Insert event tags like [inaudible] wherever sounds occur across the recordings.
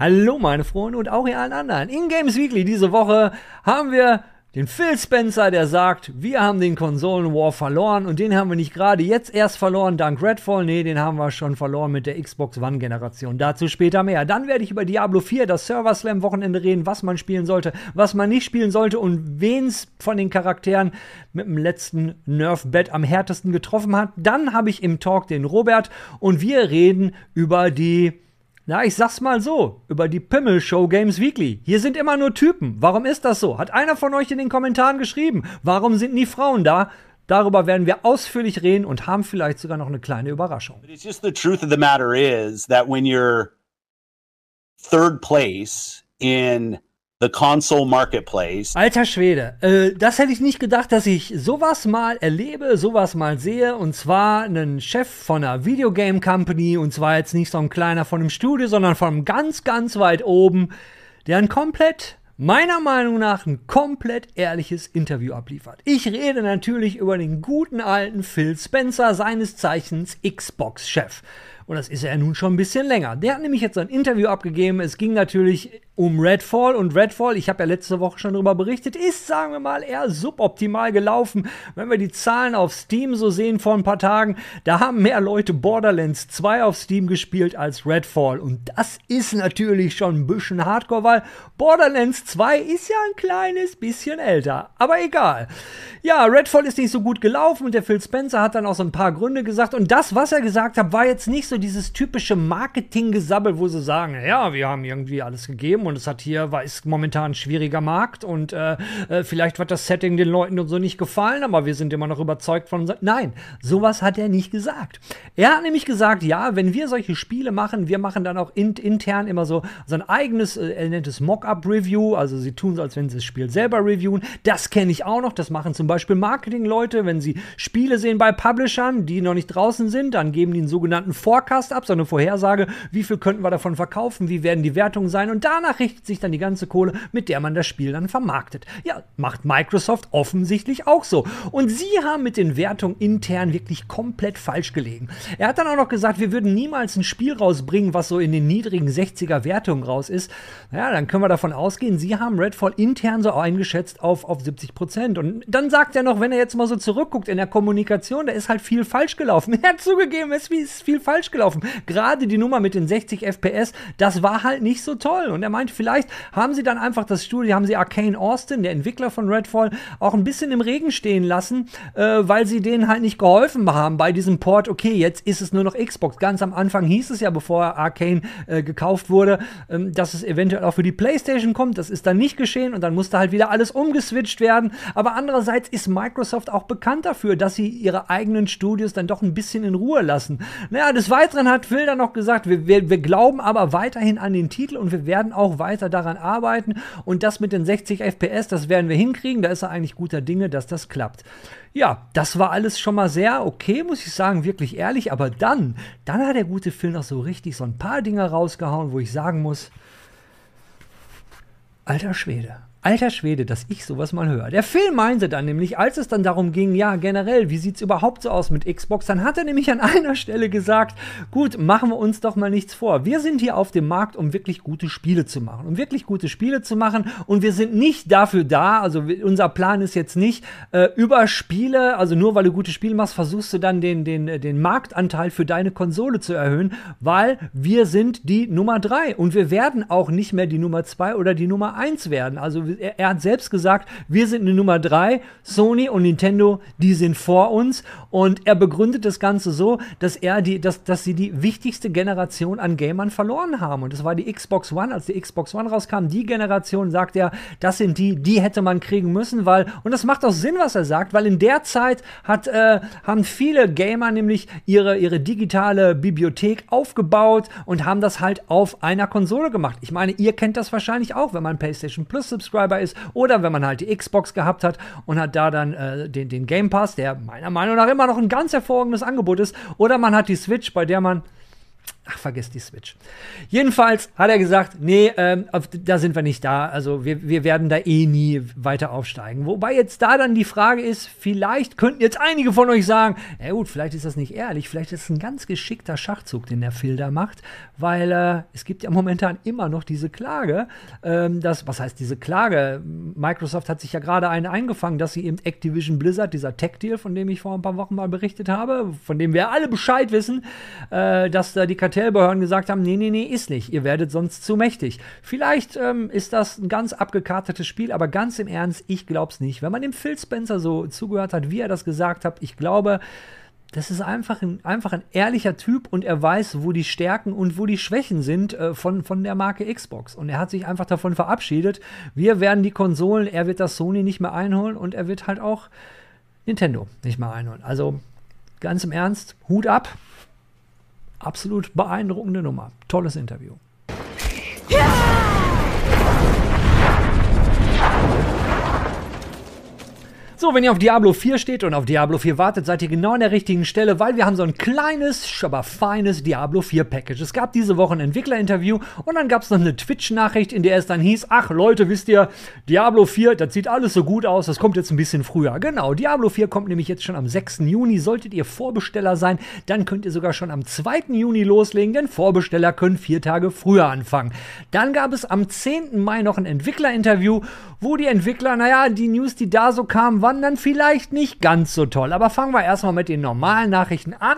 Hallo meine Freunde und auch ihr allen anderen. In Games Weekly diese Woche haben wir den Phil Spencer, der sagt, wir haben den Konsolen War verloren und den haben wir nicht gerade jetzt erst verloren dank Redfall, nee, den haben wir schon verloren mit der Xbox One Generation. Dazu später mehr. Dann werde ich über Diablo 4, das Server Slam Wochenende reden, was man spielen sollte, was man nicht spielen sollte und wen's von den Charakteren mit dem letzten Nerf Bett am härtesten getroffen hat. Dann habe ich im Talk den Robert und wir reden über die na, ich sag's mal so, über die Pimmel-Show Games Weekly. Hier sind immer nur Typen. Warum ist das so? Hat einer von euch in den Kommentaren geschrieben. Warum sind nie Frauen da? Darüber werden wir ausführlich reden und haben vielleicht sogar noch eine kleine Überraschung. But it's just the truth of the matter is that when you're third place in the console marketplace. Alter Schwede, äh, das hätte ich nicht gedacht, dass ich sowas mal erlebe, sowas mal sehe. Und zwar einen Chef von einer Videogame Company, und zwar jetzt nicht so ein kleiner von einem Studio, sondern von ganz, ganz weit oben, der ein komplett, meiner Meinung nach, ein komplett ehrliches Interview abliefert. Ich rede natürlich über den guten alten Phil Spencer, seines Zeichens Xbox-Chef. Und das ist er nun schon ein bisschen länger. Der hat nämlich jetzt ein Interview abgegeben. Es ging natürlich um Redfall und Redfall, ich habe ja letzte Woche schon darüber berichtet, ist, sagen wir mal, eher suboptimal gelaufen. Wenn wir die Zahlen auf Steam so sehen vor ein paar Tagen, da haben mehr Leute Borderlands 2 auf Steam gespielt als Redfall. Und das ist natürlich schon ein bisschen hardcore, weil Borderlands 2 ist ja ein kleines bisschen älter. Aber egal. Ja, Redfall ist nicht so gut gelaufen und der Phil Spencer hat dann auch so ein paar Gründe gesagt. Und das, was er gesagt hat, war jetzt nicht so dieses typische Marketing-Gesabbel, wo sie sagen, ja, wir haben irgendwie alles gegeben und es hat hier, war, ist momentan ein schwieriger Markt und äh, äh, vielleicht wird das Setting den Leuten und so nicht gefallen, aber wir sind immer noch überzeugt von. Nein, sowas hat er nicht gesagt. Er hat nämlich gesagt, ja, wenn wir solche Spiele machen, wir machen dann auch in, intern immer so, so ein eigenes, äh, er nennt es Mock-up-Review, also sie tun es, als wenn sie das Spiel selber reviewen. Das kenne ich auch noch, das machen zum Beispiel Marketing-Leute, wenn sie Spiele sehen bei Publishern, die noch nicht draußen sind, dann geben die einen sogenannten Forecast ab, so eine Vorhersage, wie viel könnten wir davon verkaufen, wie werden die Wertungen sein und danach richtet sich dann die ganze Kohle, mit der man das Spiel dann vermarktet. Ja, macht Microsoft offensichtlich auch so. Und sie haben mit den Wertungen intern wirklich komplett falsch gelegen. Er hat dann auch noch gesagt, wir würden niemals ein Spiel rausbringen, was so in den niedrigen 60er Wertungen raus ist. Ja, dann können wir davon ausgehen, sie haben Redfall intern so eingeschätzt auf, auf 70 Prozent. Und dann sagt er noch, wenn er jetzt mal so zurückguckt in der Kommunikation, da ist halt viel falsch gelaufen. [laughs] Er hat zugegeben, es ist viel falsch gelaufen. Gerade die Nummer mit den 60 FPS, das war halt nicht so toll. Und er meint, vielleicht haben sie dann einfach das Studio, haben sie Arcane Austin, der Entwickler von Redfall, auch ein bisschen im Regen stehen lassen, äh, weil sie denen halt nicht geholfen haben bei diesem Port. Okay, jetzt ist es nur noch Xbox. Ganz am Anfang hieß es ja, bevor Arcane äh, gekauft wurde, ähm, dass es eventuell auch für die PlayStation kommt. Das ist dann nicht geschehen und dann musste halt wieder alles umgeswitcht werden. Aber andererseits ist Microsoft auch bekannt dafür, dass sie ihre eigenen Studios dann doch ein bisschen in Ruhe lassen. Naja, des Weiteren hat Phil dann noch gesagt, wir, wir, wir glauben aber weiterhin an den Titel und wir werden auch weiter daran arbeiten. Und das mit den 60 FPS, das werden wir hinkriegen. Da ist er eigentlich guter Dinge, dass das klappt. Ja, das war alles schon mal sehr okay, muss ich sagen, wirklich ehrlich. Aber dann, dann hat der gute Phil noch so richtig so ein paar Dinge rausgehauen, wo ich sagen muss, alter Schwede. Alter Schwede, dass ich sowas mal höre. Der Phil meinte dann nämlich, als es dann darum ging, ja, generell, wie sieht es überhaupt so aus mit Xbox, dann hat er nämlich an [laughs] einer Stelle gesagt, gut, machen wir uns doch mal nichts vor. Wir sind hier auf dem Markt, um wirklich gute Spiele zu machen. Um wirklich gute Spiele zu machen. Und wir sind nicht dafür da, also unser Plan ist jetzt nicht, äh, über Spiele, also nur weil du gute Spiele machst, versuchst du dann den, den, den Marktanteil für deine Konsole zu erhöhen, weil wir sind die Nummer drei und wir werden auch nicht mehr die Nummer zwei oder die Nummer eins werden. Also er, er, hat selbst gesagt, wir sind eine Nummer drei, Sony und Nintendo, die sind vor uns. Und er begründet das Ganze so, dass er die, dass, dass sie die wichtigste Generation an Gamern verloren haben. Und das war die Xbox One, als die Xbox One rauskam. Die Generation, sagt er, das sind die, die hätte man kriegen müssen, weil, und das macht auch Sinn, was er sagt, weil in der Zeit hat, äh, haben viele Gamer nämlich ihre, ihre digitale Bibliothek aufgebaut und haben das halt auf einer Konsole gemacht. Ich meine, ihr kennt das wahrscheinlich auch, wenn man PlayStation Plus Subscriber ist oder wenn man halt die Xbox gehabt hat und hat da dann äh, den, den Game Pass, der meiner Meinung nach immer noch ein ganz hervorragendes Angebot ist, oder man hat die Switch, bei der man Ach, vergesst die Switch. Jedenfalls hat er gesagt, nee, ähm, da sind wir nicht da. Also wir, wir werden da eh nie weiter aufsteigen. Wobei jetzt da dann die Frage ist, vielleicht könnten jetzt einige von euch sagen, na gut, vielleicht ist das nicht ehrlich, vielleicht ist es ein ganz geschickter Schachzug, den der Phil da macht, weil äh, es gibt ja momentan immer noch diese Klage, ähm, dass, was heißt diese Klage? Microsoft hat sich ja gerade eine eingefangen, dass sie eben Activision Blizzard, dieser Tech-Deal, von dem ich vor ein paar Wochen mal berichtet habe, von dem wir alle Bescheid wissen, äh, dass da die Kategorie Kartellbehörden gesagt haben, nee, nee, nee, ist nicht. Ihr werdet sonst zu mächtig. Vielleicht ähm, ist das ein ganz abgekartetes Spiel, aber ganz im Ernst, ich glaube es nicht. Wenn man dem Phil Spencer so zugehört hat, wie er das gesagt hat, ich glaube, das ist einfach ein, einfach ein ehrlicher Typ und er weiß, wo die Stärken und wo die Schwächen sind äh, von, von der Marke Xbox. Und er hat sich einfach davon verabschiedet. Wir werden die Konsolen, er wird das Sony nicht mehr einholen und er wird halt auch Nintendo nicht mehr einholen. Also ganz im Ernst, Hut ab absolut beeindruckende Nummer. Tolles Interview. Ja! So, wenn ihr auf Diablo 4 steht und auf Diablo 4 wartet, seid ihr genau an der richtigen Stelle, weil wir haben so ein kleines, aber feines Diablo 4 Package. Es gab diese Woche ein Entwicklerinterview und dann gab es noch eine Twitch-Nachricht, in der es dann hieß, ach Leute, wisst ihr, Diablo 4, das sieht alles so gut aus, das kommt jetzt ein bisschen früher. Genau, Diablo 4 kommt nämlich jetzt schon am 6. Juni. Solltet ihr Vorbesteller sein, dann könnt ihr sogar schon am 2. Juni loslegen, denn Vorbesteller können vier Tage früher anfangen. Dann gab es am 10. Mai noch ein Entwicklerinterview, wo die Entwickler, naja, die News, die da so kamen, waren dann vielleicht nicht ganz so toll. Aber fangen wir erstmal mit den normalen Nachrichten an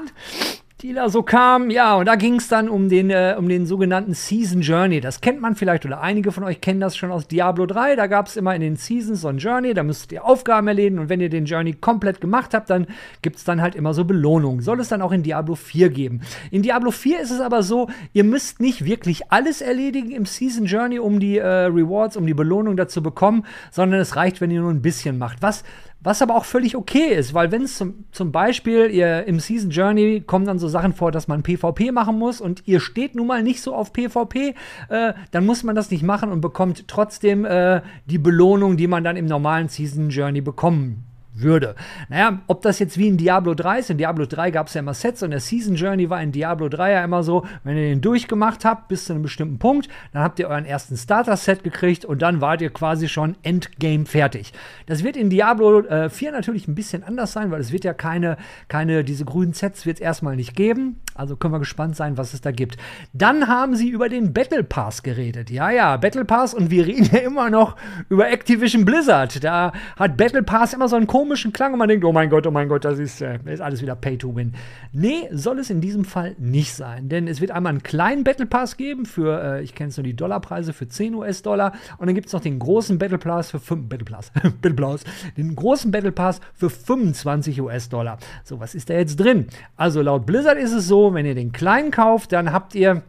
die da so kamen. Ja, und da ging es dann um den, äh, um den sogenannten Season Journey. Das kennt man vielleicht oder einige von euch kennen das schon aus Diablo 3. Da gab es immer in den Seasons so ein Journey, da müsst ihr Aufgaben erledigen und wenn ihr den Journey komplett gemacht habt, dann gibt es dann halt immer so Belohnungen. Soll es dann auch in Diablo 4 geben. In Diablo 4 ist es aber so, ihr müsst nicht wirklich alles erledigen im Season Journey, um die äh, Rewards, um die Belohnung dazu bekommen, sondern es reicht, wenn ihr nur ein bisschen macht. Was was aber auch völlig okay ist, weil wenn es zum, zum Beispiel ihr im Season Journey kommen dann so Sachen vor, dass man PvP machen muss und ihr steht nun mal nicht so auf PvP, äh, dann muss man das nicht machen und bekommt trotzdem äh, die Belohnung, die man dann im normalen Season Journey bekommen würde. Naja, ob das jetzt wie in Diablo 3 ist, in Diablo 3 gab es ja immer Sets und der Season Journey war in Diablo 3 ja immer so, wenn ihr den durchgemacht habt bis zu einem bestimmten Punkt, dann habt ihr euren ersten Starter-Set gekriegt und dann wart ihr quasi schon Endgame fertig. Das wird in Diablo äh, 4 natürlich ein bisschen anders sein, weil es wird ja keine, keine diese grünen Sets wird es erstmal nicht geben. Also können wir gespannt sein, was es da gibt. Dann haben sie über den Battle Pass geredet. Ja, ja, Battle Pass und wir [laughs] reden ja immer noch über Activision Blizzard. Da hat Battle Pass immer so einen komischen Klang und man denkt, oh mein Gott, oh mein Gott, das ist, äh, ist alles wieder Pay to Win. Nee, soll es in diesem Fall nicht sein. Denn es wird einmal einen kleinen Battle Pass geben für, äh, ich kenne es nur die Dollarpreise, für 10 US-Dollar. Und dann gibt es noch den großen Battle Pass für 5, Battle Pass, [laughs] Battle Pass, den großen Battle Pass für 25 US-Dollar. So, was ist da jetzt drin? Also laut Blizzard ist es so, wenn ihr den kleinen kauft, dann habt ihr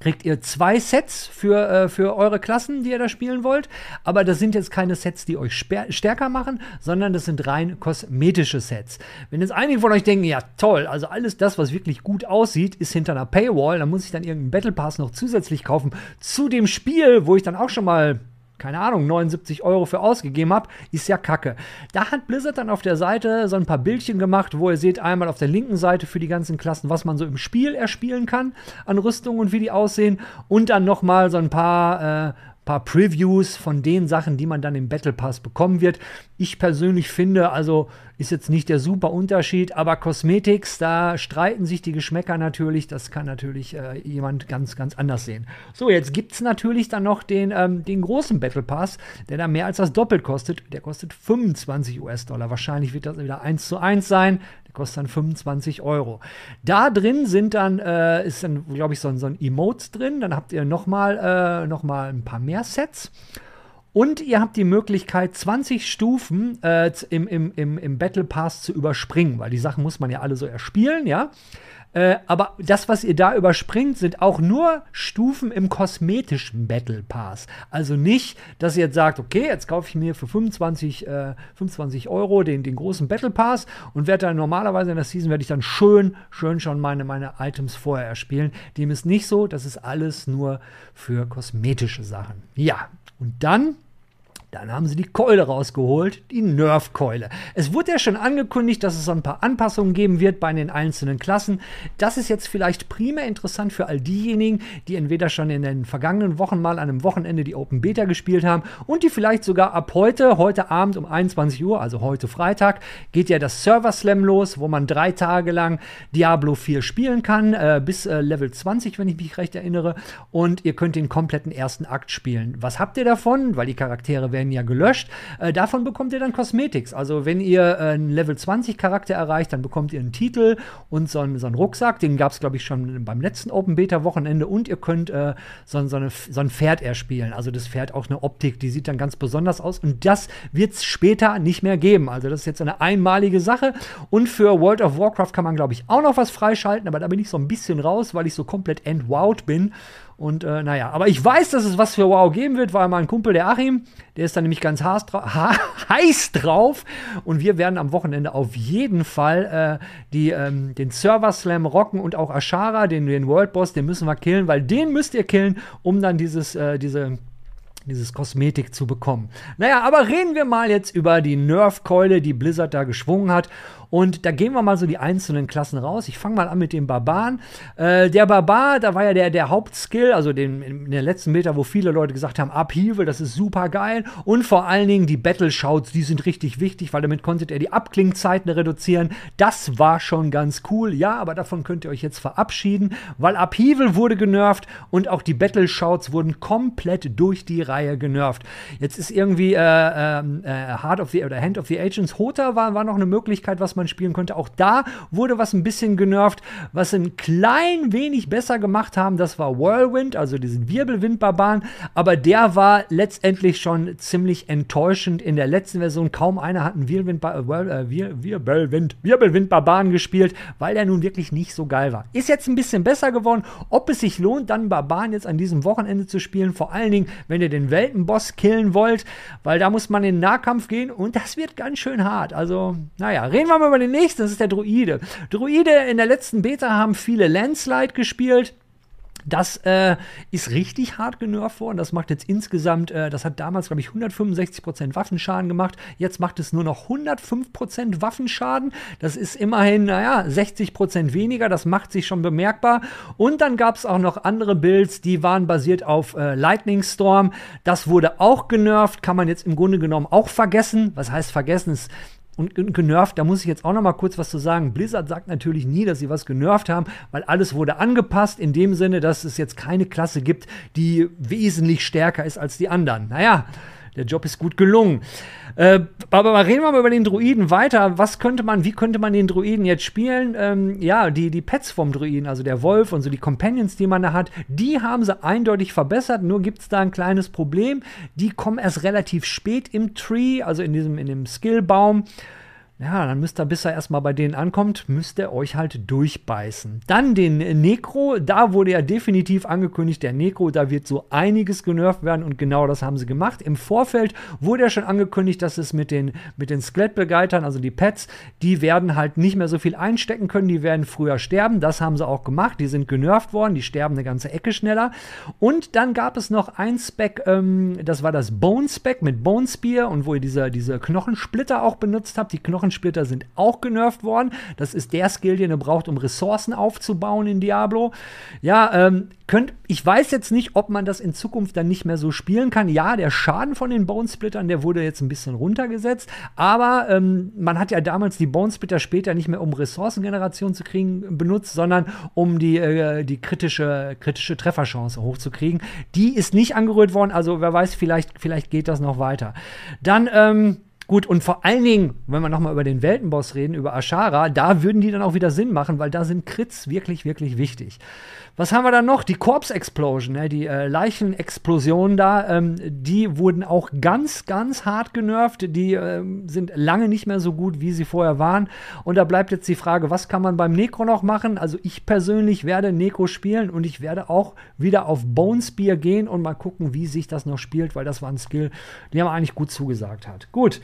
kriegt ihr zwei Sets für, äh, für eure Klassen, die ihr da spielen wollt. Aber das sind jetzt keine Sets, die euch stärker machen, sondern das sind rein kosmetische Sets. Wenn jetzt einige von euch denken, ja toll, also alles das, was wirklich gut aussieht, ist hinter einer Paywall, dann muss ich dann irgendeinen Battle Pass noch zusätzlich kaufen zu dem Spiel, wo ich dann auch schon mal keine Ahnung, 79 Euro für ausgegeben habe, ist ja kacke. Da hat Blizzard dann auf der Seite so ein paar Bildchen gemacht, wo ihr seht einmal auf der linken Seite für die ganzen Klassen, was man so im Spiel erspielen kann an Rüstungen und wie die aussehen und dann nochmal so ein paar äh, paar Previews von den Sachen, die man dann im Battle Pass bekommen wird. Ich persönlich finde, also ist jetzt nicht der super Unterschied, aber Cosmetics, da streiten sich die Geschmäcker natürlich. Das kann natürlich äh, jemand ganz, ganz anders sehen. So, jetzt gibt es natürlich dann noch den, ähm, den großen Battle Pass, der da mehr als das Doppelt kostet. Der kostet 25 US-Dollar. Wahrscheinlich wird das wieder 1 zu 1 sein kostet dann 25 Euro. Da drin sind dann, äh, ist dann, glaube ich, so, so ein Emotes drin. Dann habt ihr nochmal äh, noch ein paar mehr Sets. Und ihr habt die Möglichkeit, 20 Stufen äh, im, im, im, im Battle Pass zu überspringen, weil die Sachen muss man ja alle so erspielen, ja. Äh, aber das, was ihr da überspringt, sind auch nur Stufen im kosmetischen Battle Pass. Also nicht, dass ihr jetzt sagt, okay, jetzt kaufe ich mir für 25, äh, 25 Euro den, den großen Battle Pass und werde dann normalerweise in der Season werde ich dann schön, schön schon meine, meine Items vorher erspielen. Dem ist nicht so, das ist alles nur für kosmetische Sachen. Ja, und dann Dann haben sie die Keule rausgeholt, die Nerf-Keule. Es wurde ja schon angekündigt, dass es so ein paar Anpassungen geben wird bei den einzelnen Klassen. Das ist jetzt vielleicht primär interessant für all diejenigen, die entweder schon in den vergangenen Wochen mal an einem Wochenende die Open Beta gespielt haben und die vielleicht sogar ab heute, heute Abend um 21 Uhr, also heute Freitag, geht ja das Server Slam los, wo man drei Tage lang Diablo 4 spielen kann, äh, bis äh, Level 20, wenn ich mich recht erinnere. Und ihr könnt den kompletten ersten Akt spielen. Was habt ihr davon? Weil die Charaktere werden werden ja gelöscht. Äh, davon bekommt ihr dann Cosmetics. Also wenn ihr äh, einen Level 20 Charakter erreicht, dann bekommt ihr einen Titel und so einen, so einen Rucksack. Den gab es, glaube ich, schon beim letzten Open Beta Wochenende. Und ihr könnt äh, so, so, eine, so ein Pferd erspielen. Also das Pferd auch eine Optik, die sieht dann ganz besonders aus. Und das wird es später nicht mehr geben. Also das ist jetzt eine einmalige Sache. Und für World of Warcraft kann man, glaube ich, auch noch was freischalten. Aber da bin ich so ein bisschen raus, weil ich so komplett entwowed bin. Und äh, naja, aber ich weiß, dass es was für Wow geben wird, weil mein Kumpel, der Achim, der ist dann nämlich ganz [laughs] heiß drauf. Und wir werden am Wochenende auf jeden Fall äh, die, ähm, den Server Slam rocken und auch Ashara, den, den World Boss, den müssen wir killen, weil den müsst ihr killen, um dann dieses, äh, diese dieses Kosmetik zu bekommen. Naja, aber reden wir mal jetzt über die Nerf-Keule, die Blizzard da geschwungen hat. Und da gehen wir mal so die einzelnen Klassen raus. Ich fange mal an mit dem Barbaren. Äh, der Barbar, da war ja der, der Hauptskill, also den, in der letzten Meter, wo viele Leute gesagt haben, Upheaval, das ist super geil. Und vor allen Dingen die Battle Shouts, die sind richtig wichtig, weil damit konntet ihr die Abklingzeiten reduzieren. Das war schon ganz cool. Ja, aber davon könnt ihr euch jetzt verabschieden, weil Upheaval wurde genervt und auch die Battle Shouts wurden komplett durch die Reihe genervt. Jetzt ist irgendwie äh, ähm, äh, Heart of the oder Hand of the Agents Hota war, war noch eine Möglichkeit, was man spielen konnte. Auch da wurde was ein bisschen genervt. Was ein klein wenig besser gemacht haben, das war Whirlwind, also diesen Wirbelwind-Barbaren. Aber der war letztendlich schon ziemlich enttäuschend in der letzten Version. Kaum einer hat einen Wirbelwind, äh, Wirbelwind, Wirbelwind-Barbaren gespielt, weil der nun wirklich nicht so geil war. Ist jetzt ein bisschen besser geworden. Ob es sich lohnt, dann Barbaren jetzt an diesem Wochenende zu spielen, vor allen Dingen, wenn ihr den Weltenboss killen wollt, weil da muss man in den Nahkampf gehen und das wird ganz schön hart. Also, naja, reden wir mal über den nächsten, das ist der Druide. Druide in der letzten Beta haben viele Landslide gespielt. Das äh, ist richtig hart genervt worden. Das macht jetzt insgesamt, äh, das hat damals, glaube ich, 165% Waffenschaden gemacht. Jetzt macht es nur noch 105% Waffenschaden. Das ist immerhin, naja, 60% weniger. Das macht sich schon bemerkbar. Und dann gab es auch noch andere Builds, die waren basiert auf äh, Lightning Storm. Das wurde auch genervt. Kann man jetzt im Grunde genommen auch vergessen. Was heißt vergessen? Es und genervt, da muss ich jetzt auch noch mal kurz was zu sagen. Blizzard sagt natürlich nie, dass sie was genervt haben, weil alles wurde angepasst in dem Sinne, dass es jetzt keine Klasse gibt, die wesentlich stärker ist als die anderen. Naja, der Job ist gut gelungen. Äh, aber reden wir mal über den Druiden weiter. Was könnte man, wie könnte man den Druiden jetzt spielen? Ähm, ja, die, die Pets vom Druiden, also der Wolf und so die Companions, die man da hat, die haben sie eindeutig verbessert. Nur gibt es da ein kleines Problem. Die kommen erst relativ spät im Tree, also in diesem, in dem Skillbaum. Ja, dann müsst ihr, bis er erstmal bei denen ankommt, müsst ihr euch halt durchbeißen. Dann den Necro, da wurde ja definitiv angekündigt, der Necro, da wird so einiges genervt werden und genau das haben sie gemacht. Im Vorfeld wurde ja schon angekündigt, dass es mit den, mit den Skelettbegleitern, also die Pets, die werden halt nicht mehr so viel einstecken können, die werden früher sterben. Das haben sie auch gemacht, die sind genervt worden, die sterben eine ganze Ecke schneller. Und dann gab es noch ein Spec, ähm, das war das Bone Spec mit Bone Spear und wo ihr diese, diese Knochensplitter auch benutzt habt, die Knochen Knochensplitter sind auch genervt worden. Das ist der Skill, den ihr braucht, um Ressourcen aufzubauen in Diablo. Ja, ähm, könnt, ich weiß jetzt nicht, ob man das in Zukunft dann nicht mehr so spielen kann. Ja, der Schaden von den Bonesplittern, der wurde jetzt ein bisschen runtergesetzt, aber ähm, man hat ja damals die Bonesplitter später nicht mehr um Ressourcengeneration zu kriegen benutzt, sondern um die, äh, die kritische, kritische Trefferchance hochzukriegen. Die ist nicht angerührt worden, also wer weiß, vielleicht, vielleicht geht das noch weiter. Dann, ähm, Gut, und vor allen Dingen, wenn wir nochmal über den Weltenboss reden, über Ashara, da würden die dann auch wieder Sinn machen, weil da sind Crits wirklich, wirklich wichtig. Was haben wir dann noch? Die Corpse Explosion, ne? die äh, Leichenexplosion da, ähm, die wurden auch ganz, ganz hart genervt. Die äh, sind lange nicht mehr so gut, wie sie vorher waren. Und da bleibt jetzt die Frage, was kann man beim Necro noch machen? Also ich persönlich werde Necro spielen und ich werde auch wieder auf Bone Spear gehen und mal gucken, wie sich das noch spielt, weil das war ein Skill, der mir eigentlich gut zugesagt hat. Gut.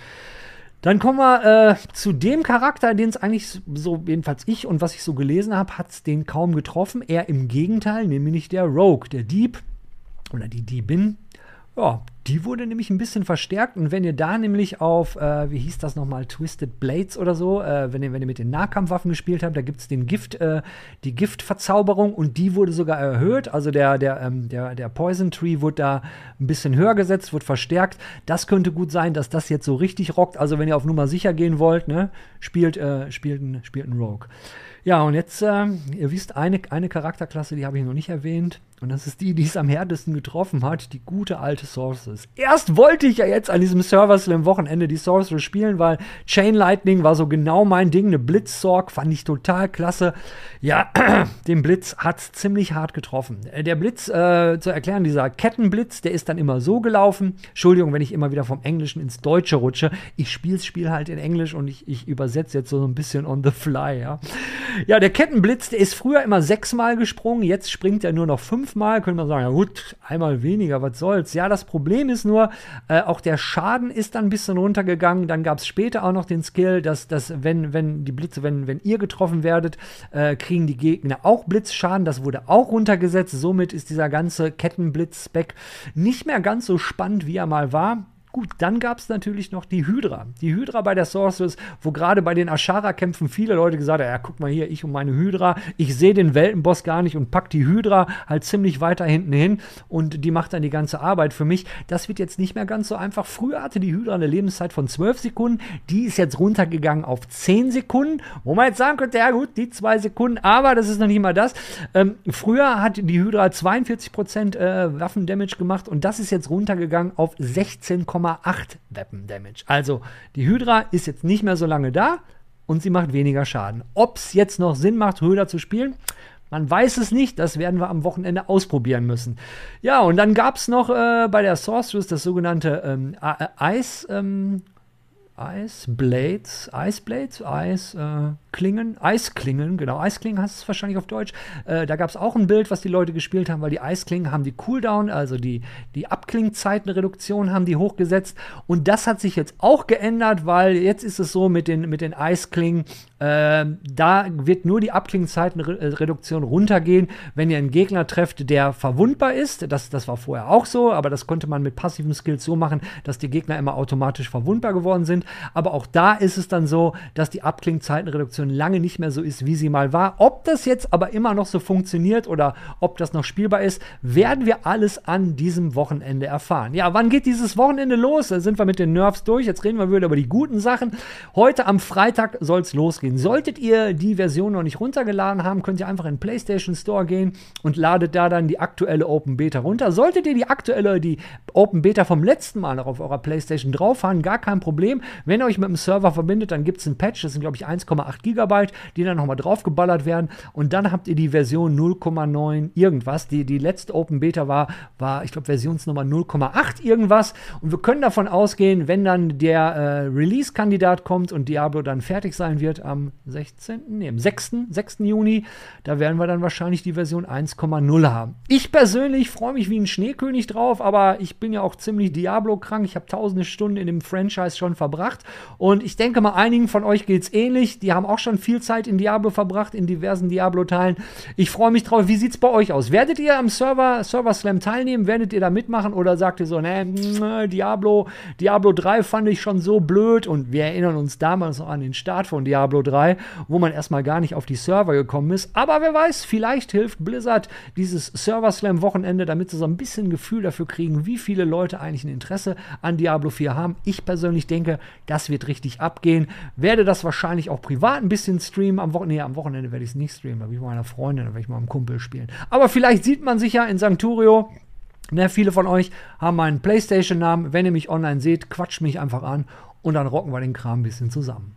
Dann kommen wir äh, zu dem Charakter, den es eigentlich so, jedenfalls ich und was ich so gelesen habe, hat es den kaum getroffen. Er im Gegenteil, nämlich der Rogue, der Dieb oder die Diebin. Ja, Die wurde nämlich ein bisschen verstärkt. Und wenn ihr da nämlich auf, äh, wie hieß das nochmal, Twisted Blades oder so, äh, wenn, ihr, wenn ihr mit den Nahkampfwaffen gespielt habt, da gibt es den Gift, äh, die Giftverzauberung und die wurde sogar erhöht. Also der, der, ähm, der, der Poison Tree wurde da ein bisschen höher gesetzt, wurde verstärkt. Das könnte gut sein, dass das jetzt so richtig rockt. Also wenn ihr auf Nummer sicher gehen wollt, ne, spielt, äh, spielt, ein, spielt ein Rogue. Ja, und jetzt, äh, ihr wisst, eine, eine Charakterklasse, die habe ich noch nicht erwähnt. Und das ist die, die es am härtesten getroffen hat, die gute alte Sorceress. Erst wollte ich ja jetzt an diesem Server Slam Wochenende die Sorceress spielen, weil Chain Lightning war so genau mein Ding. Eine Blitzsorg fand ich total klasse. Ja, [clears throat] den Blitz hat ziemlich hart getroffen. Äh, der Blitz, äh, zu erklären, dieser Kettenblitz, der ist dann immer so gelaufen. Entschuldigung, wenn ich immer wieder vom Englischen ins Deutsche rutsche. Ich spiele das Spiel halt in Englisch und ich, ich übersetze jetzt so ein bisschen on the fly, ja. Ja, der Kettenblitz, der ist früher immer sechsmal gesprungen, jetzt springt er nur noch fünf fünfmal, könnte man sagen, ja gut, einmal weniger, was soll's. Ja, das Problem ist nur, äh, auch der Schaden ist dann ein bisschen runtergegangen. Dann gab es später auch noch den Skill, dass, dass wenn, wenn die Blitze, wenn, wenn ihr getroffen werdet, äh, kriegen die Gegner auch Blitzschaden. Das wurde auch runtergesetzt. Somit ist dieser ganze Kettenblitz-Spec nicht mehr ganz so spannend, wie er mal war. Gut, dann gab es natürlich noch die Hydra. Die Hydra bei der Sorceress, wo gerade bei den Ashara-Kämpfen viele Leute gesagt haben: Ja, guck mal hier, ich und meine Hydra. Ich sehe den Weltenboss gar nicht und pack die Hydra halt ziemlich weiter hinten hin und die macht dann die ganze Arbeit für mich. Das wird jetzt nicht mehr ganz so einfach. Früher hatte die Hydra eine Lebenszeit von 12 Sekunden. Die ist jetzt runtergegangen auf 10 Sekunden, wo man jetzt sagen könnte: Ja, gut, die zwei Sekunden, aber das ist noch nicht mal das. Ähm, früher hat die Hydra 42% äh, Waffendamage gemacht und das ist jetzt runtergegangen auf 16,5. 0,8 Weapon Damage. Also die Hydra ist jetzt nicht mehr so lange da und sie macht weniger Schaden. Ob es jetzt noch Sinn macht, Hydra zu spielen, man weiß es nicht, das werden wir am Wochenende ausprobieren müssen. Ja, und dann gab es noch äh, bei der Sorceress das sogenannte ähm, Eis, ähm, Ice Blades, Ice Blades, Ice äh, Klingen, Eisklingen, genau, Eisklingen heißt es wahrscheinlich auf Deutsch. Äh, da gab es auch ein Bild, was die Leute gespielt haben, weil die Eisklingen haben die Cooldown, also die, die Abklingzeitenreduktion haben die hochgesetzt. Und das hat sich jetzt auch geändert, weil jetzt ist es so mit den, mit den Eisklingen, äh, da wird nur die Abklingzeitenreduktion runtergehen, wenn ihr einen Gegner trefft, der verwundbar ist. Das, das war vorher auch so, aber das konnte man mit passiven Skills so machen, dass die Gegner immer automatisch verwundbar geworden sind. Aber auch da ist es dann so, dass die Abklingzeitenreduktion lange nicht mehr so ist, wie sie mal war. Ob das jetzt aber immer noch so funktioniert oder ob das noch spielbar ist, werden wir alles an diesem Wochenende erfahren. Ja, wann geht dieses Wochenende los? Da sind wir mit den Nerfs durch. Jetzt reden wir wieder über die guten Sachen. Heute am Freitag soll es losgehen. Solltet ihr die Version noch nicht runtergeladen haben, könnt ihr einfach in den PlayStation Store gehen und ladet da dann die aktuelle Open Beta runter. Solltet ihr die aktuelle, die Open Beta vom letzten Mal noch auf eurer PlayStation drauf haben, gar kein Problem. Wenn ihr euch mit dem Server verbindet, dann gibt es ein Patch, das sind glaube ich 1,8 Gigabyte, die dann nochmal draufgeballert werden und dann habt ihr die Version 0,9 irgendwas. Die, die letzte Open Beta war, war ich glaube, Versionsnummer 0,8 irgendwas und wir können davon ausgehen, wenn dann der äh, Release-Kandidat kommt und Diablo dann fertig sein wird am 16., nee, am 6., 6. Juni, da werden wir dann wahrscheinlich die Version 1,0 haben. Ich persönlich freue mich wie ein Schneekönig drauf, aber ich bin ja auch ziemlich Diablo-krank. Ich habe tausende Stunden in dem Franchise schon verbracht verbracht. Und ich denke mal, einigen von euch geht es ähnlich. Die haben auch schon viel Zeit in Diablo verbracht, in diversen Diablo-Teilen. Ich freue mich drauf. Wie sieht es bei euch aus? Werdet ihr am Server, Server Slam teilnehmen? Werdet ihr da mitmachen? Oder sagt ihr so, ne, Diablo, Diablo 3 fand ich schon so blöd. Und wir erinnern uns damals noch an den Start von Diablo 3, wo man erstmal gar nicht auf die Server gekommen ist. Aber wer weiß, vielleicht hilft Blizzard dieses Server Slam Wochenende, damit sie so ein bisschen Gefühl dafür kriegen, wie viele Leute eigentlich ein Interesse an Diablo 4 haben. Ich persönlich denke, das wird richtig abgehen. Werde das wahrscheinlich auch privat ein bisschen streamen. Am Wochenende, nee, am Wochenende werde ich es nicht streamen, da will ich mit meiner Freundin, da werde ich mal einem Kumpel spielen. Aber vielleicht sieht man sich ja in Sancturio. Ne, viele von euch haben meinen PlayStation-Namen. Wenn ihr mich online seht, quatscht mich einfach an und dann rocken wir den Kram ein bisschen zusammen.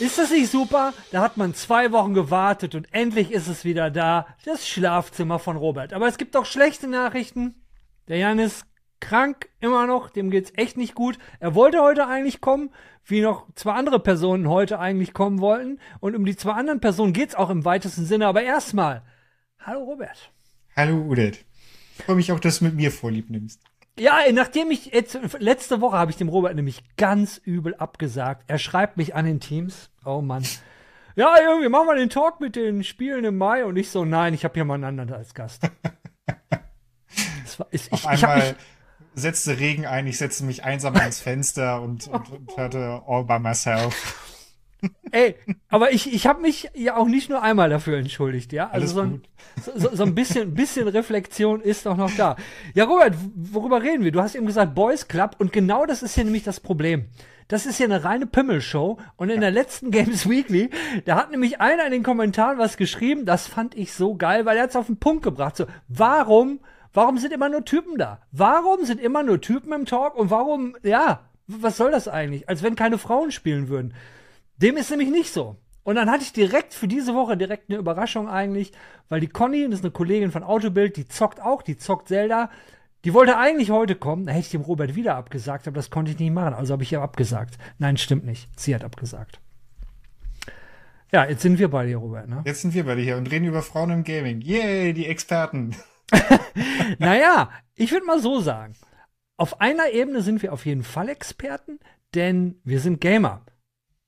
Ist das nicht super? Da hat man zwei Wochen gewartet und endlich ist es wieder da. Das Schlafzimmer von Robert. Aber es gibt auch schlechte Nachrichten. Der Jan ist krank immer noch. Dem geht's echt nicht gut. Er wollte heute eigentlich kommen, wie noch zwei andere Personen heute eigentlich kommen wollten. Und um die zwei anderen Personen geht's auch im weitesten Sinne. Aber erstmal. Hallo Robert. Hallo Udet. Ich freue mich auch, dass du mit mir vorlieb nimmst. Ja, nachdem ich jetzt letzte Woche habe ich dem Robert nämlich ganz übel abgesagt. Er schreibt mich an den Teams. Oh Mann. ja, irgendwie machen wir den Talk mit den Spielen im Mai und ich so, nein, ich habe hier mal einen anderen als Gast. [laughs] Das war, ich, Auf ich, ich setzte Regen ein, ich setzte mich einsam ans [laughs] Fenster und, und, und hörte All by myself. Ey, aber ich, ich habe mich ja auch nicht nur einmal dafür entschuldigt, ja. Also so ein, so, so ein bisschen, bisschen Reflexion ist doch noch da. Ja, Robert, worüber reden wir? Du hast eben gesagt Boys Club und genau das ist hier nämlich das Problem. Das ist ja eine reine Pimmelshow. Und in der letzten Games Weekly, da hat nämlich einer in den Kommentaren was geschrieben, das fand ich so geil, weil er hat's auf den Punkt gebracht. So, warum, warum sind immer nur Typen da? Warum sind immer nur Typen im Talk? Und warum, ja, was soll das eigentlich? Als wenn keine Frauen spielen würden. Dem ist nämlich nicht so. Und dann hatte ich direkt für diese Woche direkt eine Überraschung eigentlich, weil die Conny, das ist eine Kollegin von Autobild, die zockt auch, die zockt Zelda. Die wollte eigentlich heute kommen, da hätte ich dem Robert wieder abgesagt, aber das konnte ich nicht machen, also habe ich ihr abgesagt. Nein, stimmt nicht. Sie hat abgesagt. Ja, jetzt sind wir bei dir, Robert, ne? Jetzt sind wir bei dir hier und reden über Frauen im Gaming. Yay, die Experten. [laughs] naja, ich würde mal so sagen. Auf einer Ebene sind wir auf jeden Fall Experten, denn wir sind Gamer.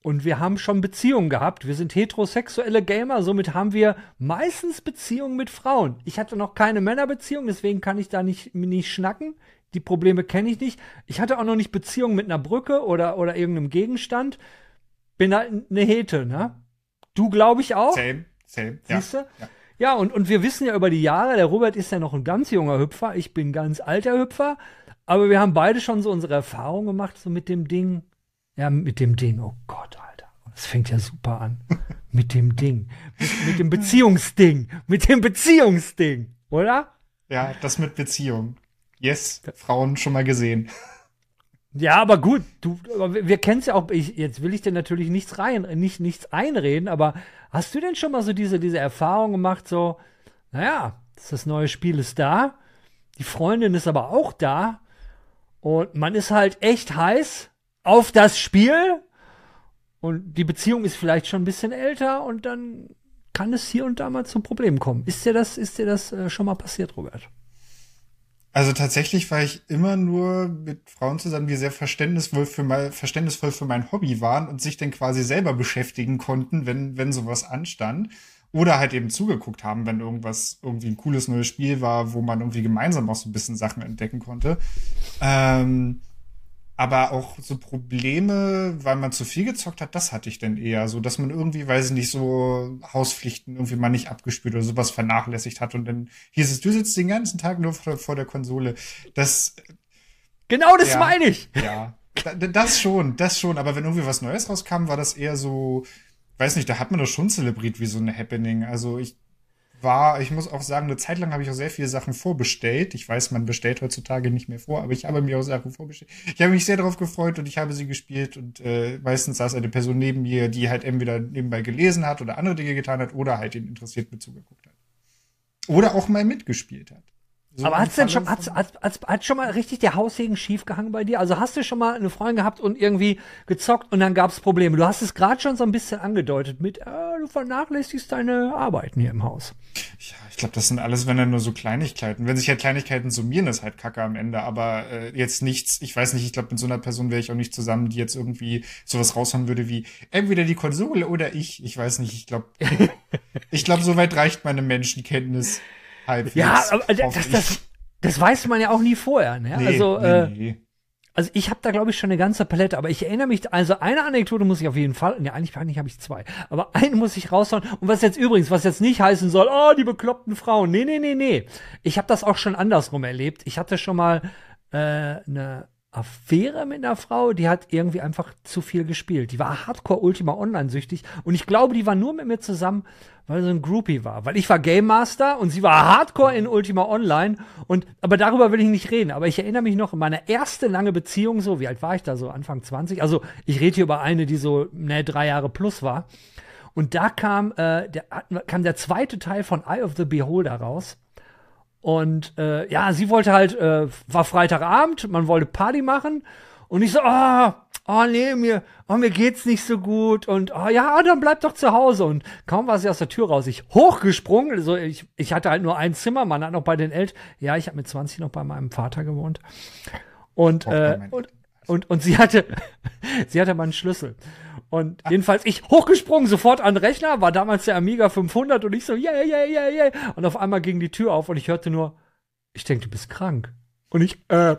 Und wir haben schon Beziehungen gehabt. Wir sind heterosexuelle Gamer, somit haben wir meistens Beziehungen mit Frauen. Ich hatte noch keine Männerbeziehung, deswegen kann ich da nicht, nicht schnacken. Die Probleme kenne ich nicht. Ich hatte auch noch nicht Beziehungen mit einer Brücke oder, oder irgendeinem Gegenstand. Bin halt eine Hete, ne? Du glaube ich auch. Same, same. Siehst du? Ja. ja, und, und wir wissen ja über die Jahre, der Robert ist ja noch ein ganz junger Hüpfer, ich bin ganz alter Hüpfer. Aber wir haben beide schon so unsere Erfahrungen gemacht, so mit dem Ding, ja, mit dem Ding, oh Gott, Alter. Das fängt ja super an. mit dem Ding. Mit, mit dem Beziehungsding. Mit dem Beziehungsding. Oder? Ja, das mit Beziehung. Yes, Frauen schon mal gesehen. Ja, aber gut, du, wir, wir kennen es ja auch. Ich, jetzt will ich dir natürlich nichts rein, nicht nichts einreden, aber hast du denn schon mal so diese diese Erfahrung gemacht? So, naja, das neue Spiel ist da, die Freundin ist aber auch da und man ist halt echt heiß auf das Spiel und die Beziehung ist vielleicht schon ein bisschen älter und dann kann es hier und da mal zum Problem kommen. Ist dir das, ist dir das äh, schon mal passiert, Robert? Also tatsächlich war ich immer nur mit Frauen zusammen, die sehr verständnisvoll für mein, verständnisvoll für mein Hobby waren und sich dann quasi selber beschäftigen konnten, wenn, wenn sowas anstand. Oder halt eben zugeguckt haben, wenn irgendwas irgendwie ein cooles neues Spiel war, wo man irgendwie gemeinsam auch so ein bisschen Sachen entdecken konnte. Ähm, aber auch so Probleme, weil man zu viel gezockt hat, das hatte ich dann eher so, dass man irgendwie, weiß ich nicht, so Hauspflichten irgendwie mal nicht abgespürt oder sowas vernachlässigt hat und dann hieß es, du sitzt den ganzen Tag nur vor, vor der Konsole. Das. Genau das ja, meine ich. Ja. Das schon, das schon. Aber wenn irgendwie was Neues rauskam, war das eher so, weiß nicht, da hat man das schon zelebriert wie so eine Happening. Also ich war, ich muss auch sagen, eine Zeit lang habe ich auch sehr viele Sachen vorbestellt. Ich weiß, man bestellt heutzutage nicht mehr vor, aber ich habe mir auch Sachen vorbestellt. Ich habe mich sehr darauf gefreut und ich habe sie gespielt und äh, meistens saß eine Person neben mir, die halt entweder nebenbei gelesen hat oder andere Dinge getan hat oder halt ihn interessiert mit zugeguckt hat. Oder auch mal mitgespielt hat. So aber hat's denn schon, hat's, hat's, hat's, hat schon mal richtig der Haussegen schief gehangen bei dir? Also hast du schon mal eine Freundin gehabt und irgendwie gezockt und dann gab's Probleme? Du hast es gerade schon so ein bisschen angedeutet mit, äh, du vernachlässigst deine Arbeiten hier im Haus. Ja, ich glaube, das sind alles, wenn dann nur so Kleinigkeiten. Wenn sich halt Kleinigkeiten summieren, ist halt Kacke am Ende. Aber äh, jetzt nichts, ich weiß nicht, ich glaube, mit so einer Person wäre ich auch nicht zusammen, die jetzt irgendwie sowas raushauen würde wie entweder die Konsole oder ich. Ich weiß nicht, ich glaube, [laughs] ich glaube, soweit reicht meine Menschenkenntnis halbwegs. Ja, aber das, das, das, weiß man ja auch nie vorher. Ne? Nee, also, nee, äh, nee. also ich habe da glaube ich schon eine ganze Palette, aber ich erinnere mich, also eine Anekdote muss ich auf jeden Fall, ja eigentlich, eigentlich habe ich zwei, aber eine muss ich raushauen. Und was jetzt übrigens, was jetzt nicht heißen soll, oh, die bekloppten Frauen. Nee, nee, nee, nee. Ich habe das auch schon andersrum erlebt. Ich hatte schon mal äh, eine Affäre mit einer Frau, die hat irgendwie einfach zu viel gespielt. Die war Hardcore Ultima Online süchtig und ich glaube, die war nur mit mir zusammen, weil sie ein Groupie war. Weil ich war Game Master und sie war Hardcore in Ultima Online und aber darüber will ich nicht reden. Aber ich erinnere mich noch in meine erste lange Beziehung so, wie alt war ich da so Anfang 20? Also ich rede hier über eine, die so ne drei Jahre plus war. Und da kam äh, der, kam der zweite Teil von Eye of the Beholder raus. Und äh, ja, sie wollte halt, äh, war Freitagabend, man wollte Party machen. Und ich so, ah, oh, oh nee, mir, oh, mir geht's nicht so gut. Und oh, ja, dann bleib doch zu Hause. Und kaum war sie aus der Tür raus, ich hochgesprungen. Also ich, ich hatte halt nur ein Zimmer, man hat noch bei den Eltern, ja, ich habe mit 20 noch bei meinem Vater gewohnt. Und, äh, und, und, und sie hatte, [laughs] sie hatte mal einen Schlüssel. Und jedenfalls ich hochgesprungen, sofort an den Rechner, war damals der Amiga 500 und ich so, yeah, yeah, yeah, yeah. Und auf einmal ging die Tür auf und ich hörte nur, ich denke, du bist krank. Und ich, äh,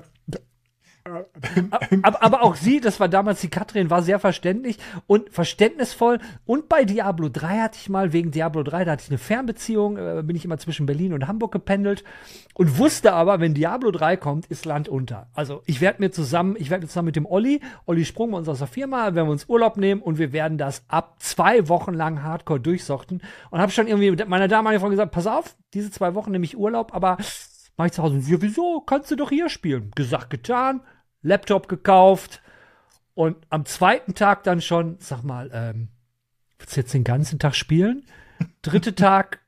aber, aber auch sie, das war damals die Katrin, war sehr verständlich und verständnisvoll. Und bei Diablo 3 hatte ich mal, wegen Diablo 3, da hatte ich eine Fernbeziehung, äh, bin ich immer zwischen Berlin und Hamburg gependelt und wusste aber, wenn Diablo 3 kommt, ist Land unter. Also ich werde mir zusammen, ich werde zusammen mit dem Olli, Olli Sprung bei uns aus der Firma, werden wir uns Urlaub nehmen und wir werden das ab zwei Wochen lang hardcore durchsochten. Und habe schon irgendwie mit meiner damaligen Freundin gesagt, pass auf, diese zwei Wochen nehme ich Urlaub, aber mach ich zu Hause. Ja, wieso? Kannst du doch hier spielen. Gesagt, getan Laptop gekauft und am zweiten Tag dann schon, sag mal, ähm, willst du jetzt den ganzen Tag spielen? Dritte [laughs] Tag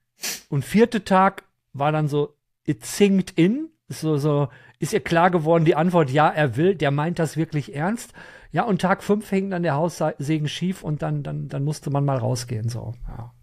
und vierte Tag war dann so, it sinkt in. So, so, ist ihr klar geworden, die Antwort, ja, er will, der meint das wirklich ernst. Ja, und Tag fünf hing dann der Haussegen schief und dann, dann, dann musste man mal rausgehen, so, ja.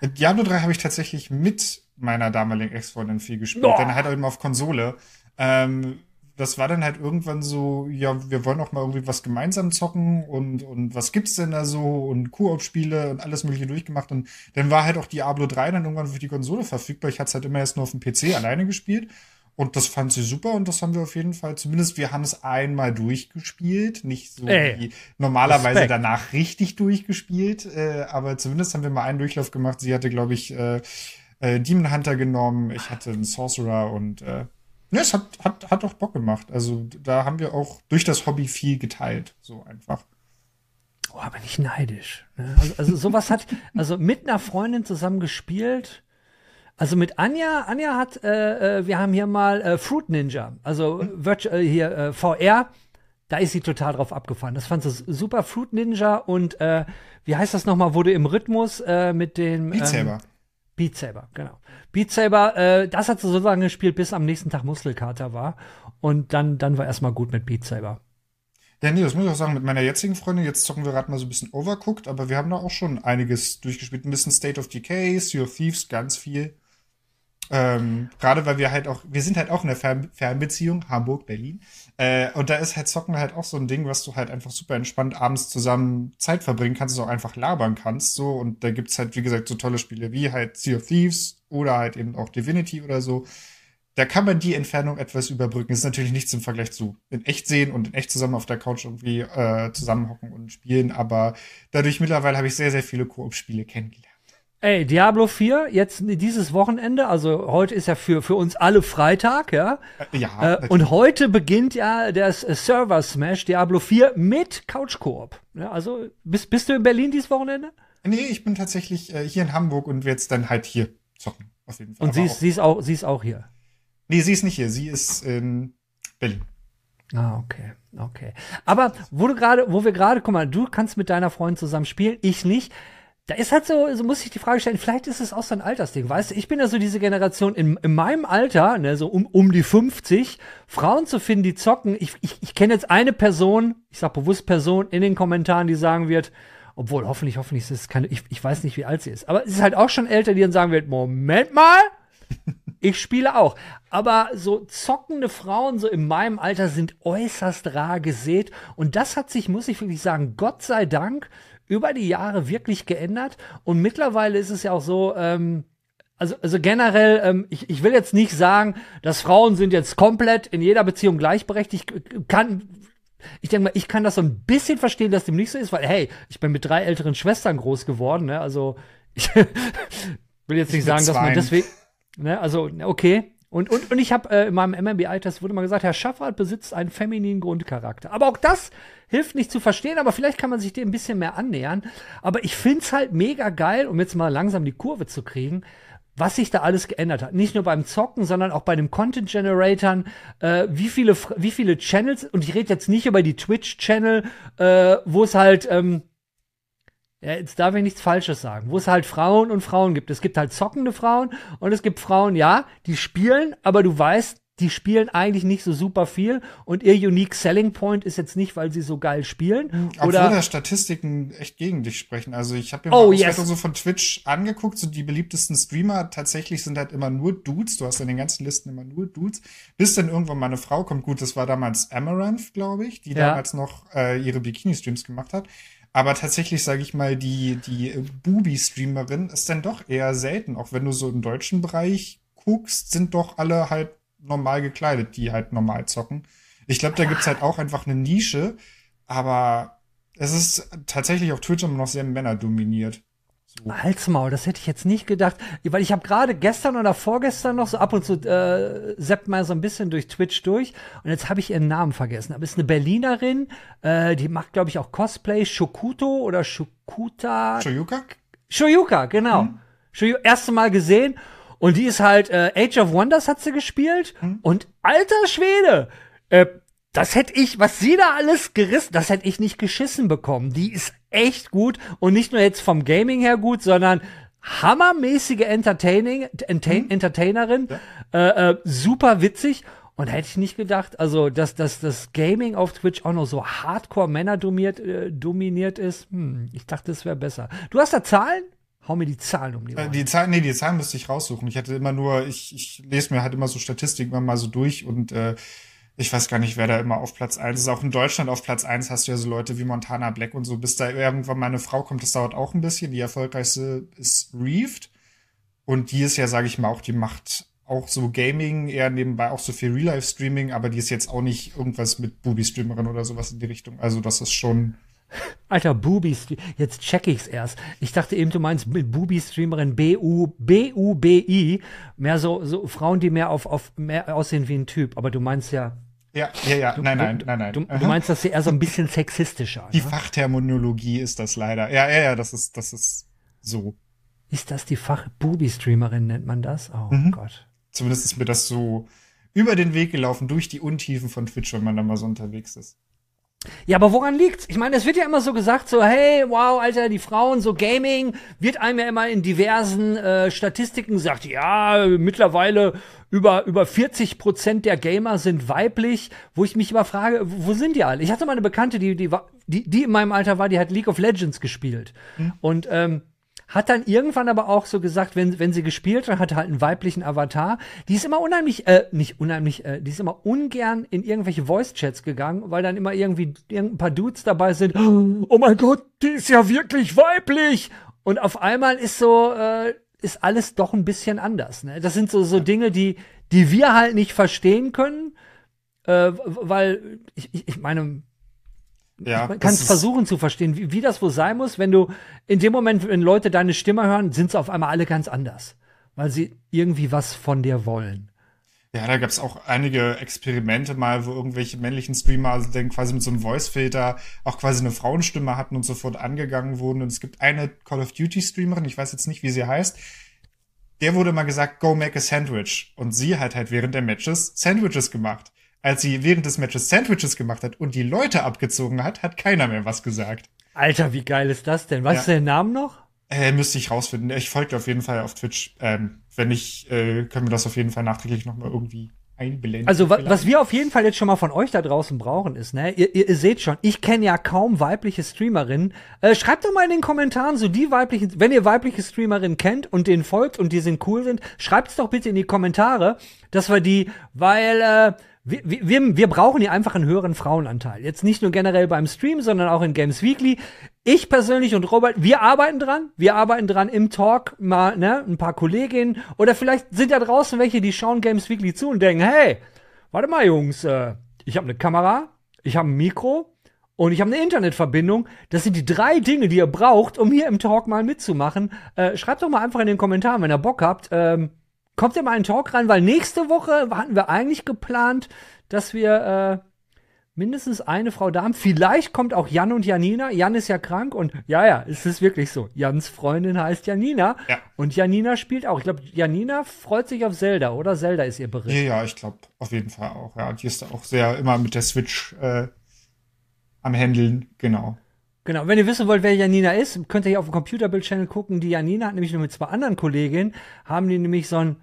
Diablo 3 habe ich tatsächlich mit meiner damaligen Ex-Freundin viel gespielt, oh. dann halt eben auf Konsole. Ähm, das war dann halt irgendwann so, ja, wir wollen auch mal irgendwie was gemeinsam zocken und, und was gibt's denn da so und Koop-Spiele und alles mögliche durchgemacht und dann war halt auch Diablo 3 dann irgendwann für die Konsole verfügbar. Ich hatte es halt immer erst nur auf dem PC alleine gespielt und das fand sie super und das haben wir auf jeden Fall, zumindest wir haben es einmal durchgespielt, nicht so Ey, wie normalerweise Respekt. danach richtig durchgespielt, äh, aber zumindest haben wir mal einen Durchlauf gemacht. Sie hatte, glaube ich, äh, äh, Demon Hunter genommen, ich hatte einen Sorcerer und äh, Ne, es hat, hat, hat auch Bock gemacht. Also da haben wir auch durch das Hobby viel geteilt. So einfach. Oh, aber nicht neidisch. Ne? Also, also sowas hat, also mit einer Freundin zusammen gespielt. Also mit Anja, Anja hat, äh, äh wir haben hier mal äh, Fruit Ninja, also hm. Virtual, äh, hier äh, VR, da ist sie total drauf abgefahren. Das fand sie super. Fruit Ninja und äh, wie heißt das nochmal, wurde im Rhythmus äh, mit den. Beat Saber. Ähm, Beat Saber, genau. Beat Saber, äh, das hat sie so lange gespielt, bis am nächsten Tag Muskelkater war. Und dann, dann war erstmal gut mit Beat Saber. Ja, nee, das muss ich auch sagen, mit meiner jetzigen Freundin, jetzt zocken wir gerade mal so ein bisschen Overcooked, aber wir haben da auch schon einiges durchgespielt. Ein bisschen State of Decay, Sea of Thieves, ganz viel. Ähm, Gerade weil wir halt auch, wir sind halt auch in der Fern Fernbeziehung, Hamburg, Berlin. Äh, und da ist halt Zocken halt auch so ein Ding, was du halt einfach super entspannt abends zusammen Zeit verbringen kannst, auch einfach labern kannst. So, und da gibt's halt, wie gesagt, so tolle Spiele wie halt Sea of Thieves oder halt eben auch Divinity oder so. Da kann man die Entfernung etwas überbrücken. Ist natürlich nichts im Vergleich zu in echt sehen und in echt zusammen auf der Couch irgendwie äh, zusammenhocken und spielen, aber dadurch mittlerweile habe ich sehr, sehr viele Koop-Spiele kennengelernt. Ey, Diablo 4, jetzt dieses Wochenende, also heute ist ja für, für uns alle Freitag, ja. Äh, ja. Äh, und heute beginnt ja der Server Smash Diablo 4 mit Couch Koop. Ja, also bist, bist du in Berlin dieses Wochenende? Nee, ich bin tatsächlich äh, hier in Hamburg und werde jetzt dann halt hier zocken, auf jeden Fall. Und sie ist, sie, ist auch, sie ist auch hier? Nee, sie ist nicht hier, sie ist in Berlin. Ah, okay, okay. Aber wo du gerade, wo wir gerade, guck mal, du kannst mit deiner Freundin zusammen spielen, ich nicht da ist halt so, so muss ich die Frage stellen, vielleicht ist es auch so ein Altersding, weißt du, ich bin ja so diese Generation in, in meinem Alter, ne, so um, um die 50, Frauen zu finden, die zocken. Ich, ich, ich kenne jetzt eine Person, ich sag bewusst Person in den Kommentaren, die sagen wird, obwohl hoffentlich, hoffentlich ist es keine, ich, ich weiß nicht, wie alt sie ist, aber es ist halt auch schon älter, die dann sagen wird, Moment mal, ich spiele auch. Aber so zockende Frauen so in meinem Alter sind äußerst rar gesät. Und das hat sich, muss ich wirklich sagen, Gott sei Dank über die Jahre wirklich geändert. Und mittlerweile ist es ja auch so, ähm, also, also generell, ähm, ich, ich will jetzt nicht sagen, dass Frauen sind jetzt komplett in jeder Beziehung gleichberechtigt. Kann, ich denke mal, ich kann das so ein bisschen verstehen, dass dem nicht so ist, weil, hey, ich bin mit drei älteren Schwestern groß geworden, ne? Also, [laughs] ich will jetzt nicht ich sagen, dass man deswegen, ne? Also, okay. Und, und, und ich habe äh, in meinem MMBI-Test wurde mal gesagt, Herr Schaffert besitzt einen femininen Grundcharakter. Aber auch das hilft nicht zu verstehen, aber vielleicht kann man sich dem ein bisschen mehr annähern. Aber ich find's halt mega geil, um jetzt mal langsam die Kurve zu kriegen, was sich da alles geändert hat. Nicht nur beim Zocken, sondern auch bei den Content Generatoren, äh, wie viele, wie viele Channels, und ich rede jetzt nicht über die Twitch-Channel, äh, wo es halt, ähm, ja, jetzt darf ich nichts Falsches sagen, wo es halt Frauen und Frauen gibt. Es gibt halt zockende Frauen und es gibt Frauen, ja, die spielen, aber du weißt, die spielen eigentlich nicht so super viel und ihr Unique Selling Point ist jetzt nicht, weil sie so geil spielen. Mhm. Obwohl oder da Statistiken echt gegen dich sprechen. Also ich habe mir Oh, mal yes. So von Twitch angeguckt, so die beliebtesten Streamer tatsächlich sind halt immer nur Dudes. Du hast in den ganzen Listen immer nur Dudes. Bis dann irgendwann mal eine Frau kommt. Gut, das war damals Amaranth, glaube ich, die Ja. damals noch äh, ihre Bikini-Streams gemacht hat. Aber tatsächlich, sage ich mal, die, die äh, Booby-Streamerin ist dann doch eher selten. Auch wenn du so im deutschen Bereich guckst, sind doch alle halt normal gekleidet, die halt normal zocken. Ich glaube, da gibt's halt auch einfach eine Nische, aber es ist tatsächlich auf Twitch immer noch sehr männerdominiert. So. Halsmaul, das hätte ich jetzt nicht gedacht, weil ich habe gerade gestern oder vorgestern noch so ab und zu äh, seppt mal so ein bisschen durch Twitch durch und jetzt habe ich ihren Namen vergessen. Aber es ist eine Berlinerin, äh, die macht glaube ich auch Cosplay, Shokuto oder Shokuta. Shoyuka? Shoyuka, genau. Shoyu erste Mal gesehen und die ist halt äh, Age of Wonders hat sie gespielt und alter Schwede, äh, das hätte ich, was sie da alles gerissen, das hätte ich nicht geschissen bekommen. Die ist echt gut und nicht nur jetzt vom Gaming her gut, sondern hammermäßige Entertaining, Enta Entertainerin, äh, äh, super witzig. Und hätte ich nicht gedacht, also dass, dass das Gaming auf Twitch auch noch so hardcore Männer dominiert, äh, dominiert ist. Hm, ich dachte, es wäre besser. Du hast da Zahlen? Hau mir die Zahlen um die Äh, Ohren. Die Zahlen, nee, die Zahlen müsste ich raussuchen. Ich hatte immer nur, ich, ich lese mir halt immer so Statistiken immer mal so durch und äh, ich weiß gar nicht, wer da immer auf Platz eins ist. Auch in Deutschland auf Platz eins hast du ja so Leute wie Montana Black und so. Bis da irgendwann meine Frau kommt, das dauert auch ein bisschen. Die erfolgreichste ist Reefed. Und die ist ja, sage ich mal, auch, die macht auch so Gaming, eher nebenbei auch so viel Real-Life-Streaming, aber die ist jetzt auch nicht irgendwas mit Booby-Streamerin oder sowas in die Richtung. Also das ist schon. Alter, Boobies, jetzt check ich's erst. Ich dachte eben, du meinst mit Booby-Streamerin B-U, B-U-B-I. Mehr so, so Frauen, die mehr auf, auf mehr aussehen wie ein Typ. Aber du meinst ja, Ja, ja, ja, nein, nein, du, nein, nein. Du, du meinst das hier eher so ein bisschen sexistischer. Die Ne? Fachterminologie ist das leider. Ja, ja, ja, das ist, das ist so. Ist das die Fach-Booby-Streamerin, nennt man das? Oh Mhm. Gott. Zumindest ist mir das so über den Weg gelaufen, durch die Untiefen von Twitch, wenn man da mal so unterwegs ist. Ja, aber woran liegt's? Ich meine, es wird ja immer so gesagt, so, hey, wow, Alter, die Frauen, so Gaming, wird einem ja immer in diversen äh, Statistiken gesagt, ja, mittlerweile über, über 40 Prozent der Gamer sind weiblich, wo ich mich immer frage, wo sind die alle? Ich hatte mal eine Bekannte, die, die, war- die, die in meinem Alter war, die hat League of Legends gespielt. Und ähm, hat dann irgendwann aber auch so gesagt, wenn, wenn sie gespielt hat, hatte halt einen weiblichen Avatar. Die ist immer unheimlich, äh, nicht unheimlich, äh, die ist immer ungern in irgendwelche Voice-Chats gegangen, weil dann immer irgendwie irgendein paar Dudes dabei sind. Oh mein Gott, die ist ja wirklich weiblich! Und auf einmal ist so, äh, ist alles doch ein bisschen anders. Ne? Das sind so, so Dinge, die, die wir halt nicht verstehen können, äh, weil ich, ich, ich meine, Ja, man das kann es ist- versuchen zu verstehen, wie, wie das wohl sein muss, wenn du in dem Moment, wenn Leute deine Stimme hören, sind sie auf einmal alle ganz anders, weil sie irgendwie was von dir wollen. Ja, da gab's auch einige Experimente mal, wo irgendwelche männlichen Streamer dann quasi mit so einem Voice-Filter auch quasi eine Frauenstimme hatten und sofort angegangen wurden. Und es gibt eine Call of Duty-Streamerin, ich weiß jetzt nicht, wie sie heißt, der wurde mal gesagt, go make a sandwich. Und sie hat halt während der Matches Sandwiches gemacht. Als sie während des Matches Sandwiches gemacht hat und die Leute abgezogen hat, hat keiner mehr was gesagt. Alter, wie geil ist das denn? Du Ja. den Namen noch? Äh, müsste ich rausfinden. Ich folge auf jeden Fall auf Twitch. Ähm, wenn nicht, äh, können wir das auf jeden Fall nachträglich nochmal irgendwie einblenden. Also, wa vielleicht. was wir auf jeden Fall jetzt schon mal von euch da draußen brauchen, ist, ne, ihr, ihr, ihr seht schon, ich kenne ja kaum weibliche Streamerinnen. Äh, schreibt doch mal in den Kommentaren so die weiblichen, wenn ihr weibliche Streamerinnen kennt und denen folgt und die sind cool sind, schreibt's doch bitte in die Kommentare, dass wir die, weil, äh, wir, wir, wir brauchen hier einfach einen höheren Frauenanteil. Jetzt nicht nur generell beim Stream, sondern auch in Games Weekly. Ich persönlich und Robert, wir arbeiten dran. Wir arbeiten dran im Talk mal, ne, ein paar Kolleginnen. Oder vielleicht sind da draußen welche, die schauen Games Weekly zu und denken, hey, warte mal, Jungs, äh, ich habe eine Kamera, ich habe ein Mikro und ich habe eine Internetverbindung. Das sind die drei Dinge, die ihr braucht, um hier im Talk mal mitzumachen. Äh, schreibt doch mal einfach in den Kommentaren, wenn ihr Bock habt. Ähm, kommt ihr mal in den Talk rein, weil nächste Woche hatten wir eigentlich geplant, dass wir äh, mindestens eine Frau da haben. Vielleicht kommt auch Jan und Janina. Jan ist ja krank und ja, ja, es ist wirklich so. Jans Freundin heißt Janina. Ja. Und Janina spielt auch. Ich glaube, Janina freut sich auf Zelda, oder? Zelda ist ihr Bericht. Ja, ja, ich glaube auf jeden Fall auch. Ja, die ist auch sehr immer mit der Switch äh, am Händeln, genau. Genau, wenn ihr wissen wollt, wer Janina ist, könnt ihr hier auf dem Computerbild-Channel gucken. Die Janina hat nämlich nur mit zwei anderen Kolleginnen, haben die nämlich so ein,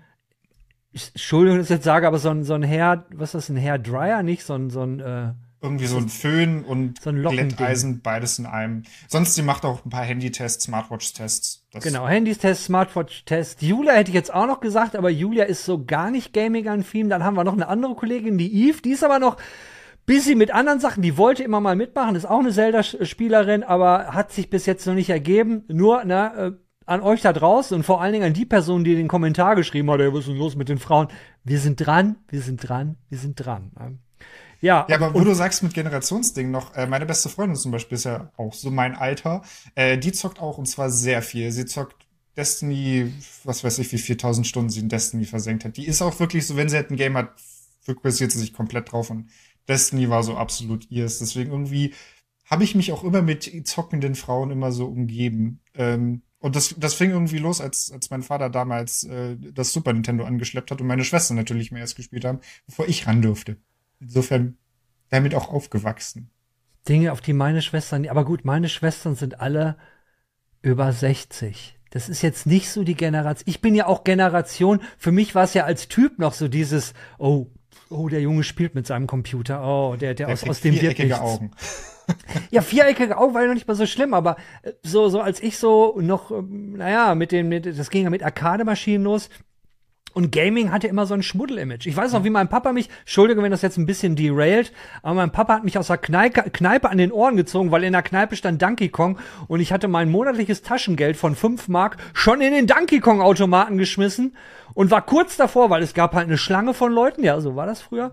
Entschuldigung, dass ich jetzt sage, aber so ein, so ein Hair, was ist das, ein Hair Dryer, nicht so ein, so ein, äh, irgendwie so ein Föhn und so ein Glätteisen, beides in einem. Sonst, sie macht auch ein paar Handy-Tests, Smartwatch-Tests. Genau, Handys-Tests, Smartwatch-Tests. Julia hätte ich jetzt auch noch gesagt, aber Julia ist so gar nicht gaming-affin. Dann haben wir noch eine andere Kollegin, die Eve, die ist aber noch busy mit anderen Sachen. Die wollte immer mal mitmachen, ist auch eine Zelda-Spielerin, aber hat sich bis jetzt noch nicht ergeben. Nur, na, äh, an euch da draußen und vor allen Dingen an die Person, die den Kommentar geschrieben hat, ey, was ist denn los mit den Frauen? Wir sind dran, wir sind dran, wir sind dran. Ja, ja aber wo du sagst mit Generationsding noch, äh, meine beste Freundin zum Beispiel ist ja auch so mein Alter, äh, die zockt auch und zwar sehr viel. Sie zockt Destiny, was weiß ich, wie 4000 Stunden sie in Destiny versenkt hat. Die ist auch wirklich so, wenn sie halt ein Game hat, fokussiert sie sich komplett drauf und Destiny war so absolut ihrs. Deswegen irgendwie habe ich mich auch immer mit zockenden Frauen immer so umgeben. Ähm, und das, das fing irgendwie los, als, als mein Vater damals äh, das Super Nintendo angeschleppt hat und meine Schwester natürlich mehr erst gespielt haben, bevor ich ran durfte insofern damit auch aufgewachsen. Dinge, auf die meine Schwestern, aber gut, meine Schwestern sind alle über 60. Das ist jetzt nicht so die Generation. Ich bin ja auch Generation. Für mich war es ja als Typ noch so dieses, oh, oh, der Junge spielt mit seinem Computer. Oh, der, der, der aus, aus dem wird nichts. Augen. Ja, viereckige Augen war ja noch nicht mal so schlimm, aber äh, so, so als ich so noch, ähm, naja, mit dem, mit, das ging ja mit Arcade-Maschinen los. Und Gaming hatte immer so ein Schmuddel-Image. Ich weiß noch, wie mein Papa mich, Entschuldige, wenn das jetzt ein bisschen derailed, aber mein Papa hat mich aus der Kneipe, Kneipe an den Ohren gezogen, weil in der Kneipe stand Donkey Kong und ich hatte mein monatliches Taschengeld von 5 Mark schon in den Donkey Kong Automaten geschmissen und war kurz davor, weil es gab halt eine Schlange von Leuten, ja, so war das früher.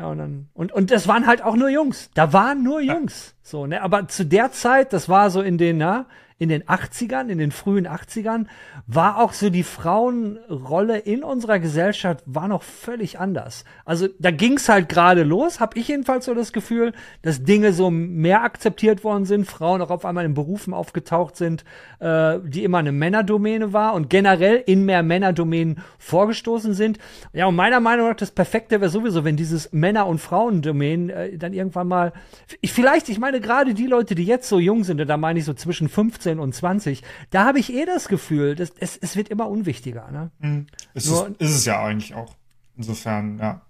Ja, und dann, und, und das waren halt auch nur Jungs. Da waren nur Jungs. So, ne, aber zu der Zeit, das war so in den, na, in den 80ern, in den frühen 80ern, war auch so die Frauenrolle in unserer Gesellschaft war noch völlig anders. Also da ging's halt gerade los, habe ich jedenfalls so das Gefühl, dass Dinge so mehr akzeptiert worden sind, Frauen auch auf einmal in Berufen aufgetaucht sind, äh, die immer eine Männerdomäne war und generell in mehr Männerdomänen vorgestoßen sind. Ja, und meiner Meinung nach das Perfekte wäre sowieso, wenn dieses Männer- und Frauendomänen äh, dann irgendwann mal, ich, vielleicht, ich meine gerade die Leute, die jetzt so jung sind, und da meine ich so zwischen 15 15 und 20, da habe ich eh das Gefühl, dass es, es wird immer unwichtiger. Ne? Mhm. Ist, Nur, es, ist es ja eigentlich auch. Insofern, ja.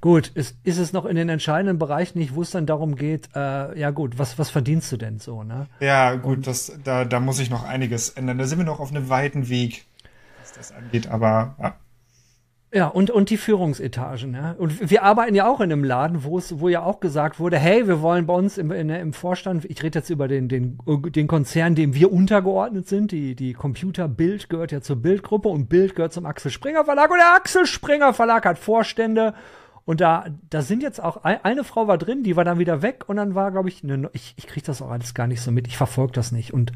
Gut, ist, ist es noch in den entscheidenden Bereichen nicht, wo es dann darum geht, äh, ja gut, was, was verdienst du denn so, ne? Ja, gut, das, da, da muss ich noch einiges ändern. Da sind wir noch auf einem weiten Weg, was das angeht, aber ja. Ja, und, und die Führungsetagen. Ja. Und wir arbeiten ja auch in einem Laden, wo es, wo ja auch gesagt wurde, hey, wir wollen bei uns im, in, im Vorstand, ich rede jetzt über den, den, den Konzern, dem wir untergeordnet sind, die, die Computer Bild gehört ja zur Bildgruppe und Bild gehört zum Axel Springer Verlag und der Axel Springer Verlag hat Vorstände und da, da sind jetzt auch, eine Frau war drin, die war dann wieder weg und dann war, glaube ich, eine, ich, ich kriege das auch alles gar nicht so mit, ich verfolge das nicht und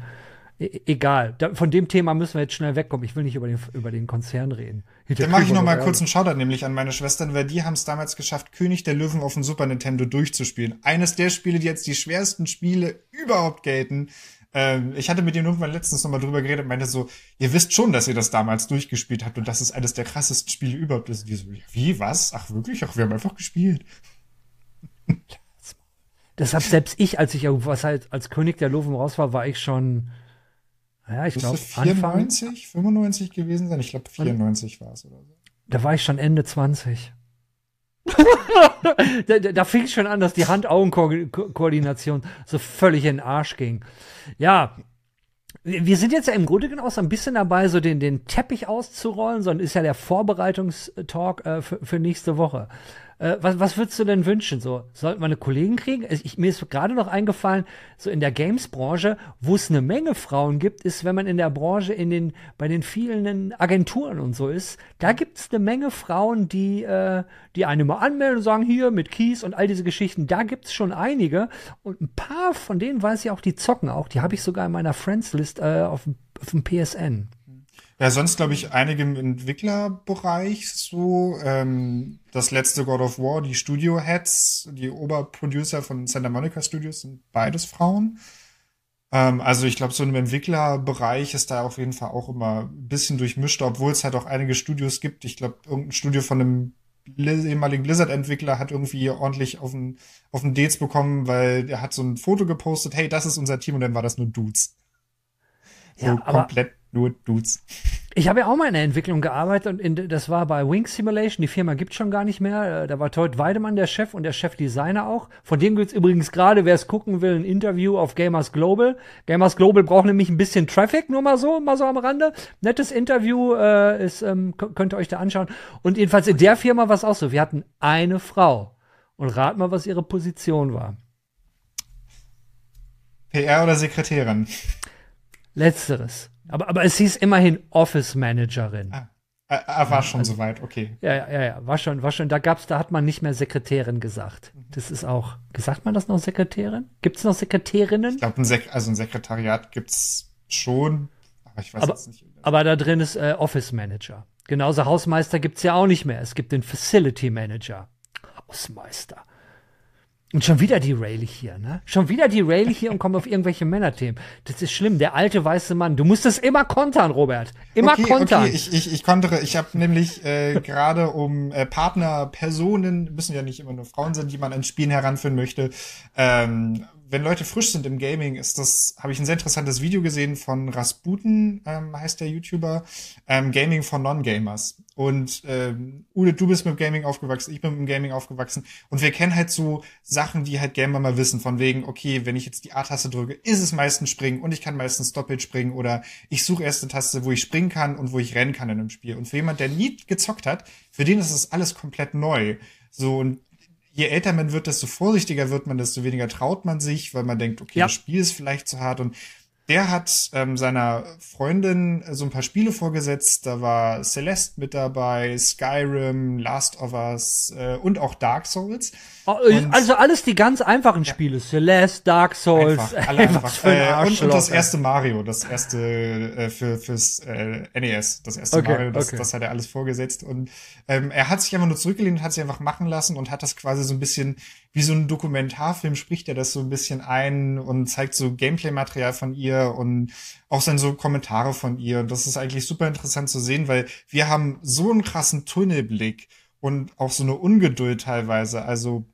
E, egal. Da, von dem Thema müssen wir jetzt schnell wegkommen. Ich will nicht über den, über den Konzern reden. Dann mache ich noch mal kurz einen Shoutout nämlich an meine Schwestern, weil die haben es damals geschafft, König der Löwen auf dem Super Nintendo durchzuspielen. Eines der Spiele, die jetzt die schwersten Spiele überhaupt gelten. Ähm, ich hatte mit dem irgendwann letztens noch mal drüber geredet und meinte so, ihr wisst schon, dass ihr das damals durchgespielt habt und dass es eines der krassesten Spiele überhaupt ist. Die so, wie, was? Ach wirklich? Ach, wir haben einfach gespielt. Deshalb selbst ich, als ich was halt als König der Löwen raus war, war ich schon ja, ich glaube 94, Anfang, 95 gewesen sein. Ich glaube 94 war es oder so. Da war ich schon Ende 20. [laughs] da, da, fing schon an, dass die Hand-Augen-Koordination so völlig in den Arsch ging. Ja, wir sind jetzt ja im Grunde genommen so ein bisschen dabei, so den, den Teppich auszurollen, sondern ist ja der Vorbereitungstalk äh, für, für nächste Woche. Äh, was, was würdest du denn wünschen? So, sollten wir eine Kollegen kriegen? Ich, mir ist gerade noch eingefallen, so in der Games-Branche, wo es eine Menge Frauen gibt, ist, wenn man in der Branche in den, bei den vielen Agenturen und so ist, da gibt es eine Menge Frauen, die, äh, die eine mal anmelden und sagen, hier mit Kies und all diese Geschichten, da gibt es schon einige. Und ein paar von denen weiß ich auch, die zocken auch. Die habe ich sogar in meiner Friends-List äh, auf, auf dem PSN. Ja, sonst glaube ich einige im Entwicklerbereich so. Ähm, das letzte God of War, die Studio Heads, die Oberproducer von Santa Monica Studios sind beides Frauen. Ähm, also ich glaube, so im Entwicklerbereich ist da auf jeden Fall auch immer ein bisschen durchmischt, obwohl es halt auch einige Studios gibt. Ich glaube, irgendein Studio von einem ehemaligen Blizzard-Entwickler hat irgendwie ordentlich auf den, auf den Dates bekommen, weil er hat so ein Foto gepostet, hey, das ist unser Team und dann war das nur Dudes. So ja, komplett nur Dudes. Ich habe ja auch mal in der Entwicklung gearbeitet und in, das war bei Wing Simulation. Die Firma gibt schon gar nicht mehr. Äh, da war Todd Weidemann der Chef und der Chefdesigner auch. Von dem gibt es übrigens gerade, wer es gucken will, ein Interview auf Gamers Global. Gamers Global braucht nämlich ein bisschen Traffic, nur mal so, mal so am Rande. Nettes Interview, äh, ist, ähm, könnt ihr euch da anschauen. Und jedenfalls in der Firma war es auch so. Wir hatten eine Frau. Und rat mal, was ihre Position war. PR oder Sekretärin? Letzteres. Aber, aber es hieß immerhin Office Managerin. Ah, ah, ah war schon also, soweit, okay. Ja, ja, ja, war schon, war schon. Da gab's, da hat man nicht mehr Sekretärin gesagt. Das ist auch, gesagt man das noch Sekretärin? Gibt es noch Sekretärinnen? Ich glaube, ein Sek also ein Sekretariat gibt's schon, aber ich weiß aber, jetzt nicht. Aber da drin ist äh, Office Manager. Genauso Hausmeister gibt's ja auch nicht mehr. Es gibt den Facility Manager. Hausmeister. Und schon wieder die Rayleigh hier, ne? Schon wieder die Rayleigh hier und kommen auf irgendwelche Männerthemen. Das ist schlimm. Der alte weiße Mann. Du musst es immer kontern, Robert. Immer okay, kontern. Okay, ich, ich, ich kontere. Ich habe nämlich äh, gerade um äh, Partner, Personen, müssen ja nicht immer nur Frauen sein, die man an Spielen heranführen möchte, ähm, wenn Leute frisch sind im Gaming, ist das, habe ich ein sehr interessantes Video gesehen von Rasputin, ähm, heißt der YouTuber, ähm, Gaming for Non-Gamers. Und ähm, Ude, du bist mit Gaming aufgewachsen, ich bin mit dem Gaming aufgewachsen. Und wir kennen halt so Sachen, die halt Gamer mal wissen, von wegen, okay, wenn ich jetzt die A-Taste drücke, ist es meistens springen und ich kann meistens doppelt springen oder ich suche erst eine Taste, wo ich springen kann und wo ich rennen kann in einem Spiel. Und für jemand, der nie gezockt hat, für den ist das alles komplett neu. So, und je älter man wird, desto vorsichtiger wird man, desto weniger traut man sich, weil man denkt, okay, ja. das Spiel ist vielleicht zu hart und der hat ähm, seiner Freundin so ein paar Spiele vorgesetzt. Da war Celeste mit dabei, Skyrim, Last of Us äh, und auch Dark Souls. Und also alles die ganz einfachen Spiele. Celeste, Dark Souls. Einfach, alle [laughs] einfach. Äh, und, und, das erste Mario, das erste äh, für, fürs äh, NES, das erste okay, Mario, das, okay. das hat er alles vorgesetzt. Und ähm, er hat sich einfach nur zurückgelehnt, hat sich einfach machen lassen und hat das quasi so ein bisschen wie so ein Dokumentarfilm spricht er das so ein bisschen ein und zeigt so Gameplay-Material von ihr und auch dann so Kommentare von ihr. Und das ist eigentlich super interessant zu sehen, weil wir haben so einen krassen Tunnelblick und auch so eine Ungeduld teilweise. Also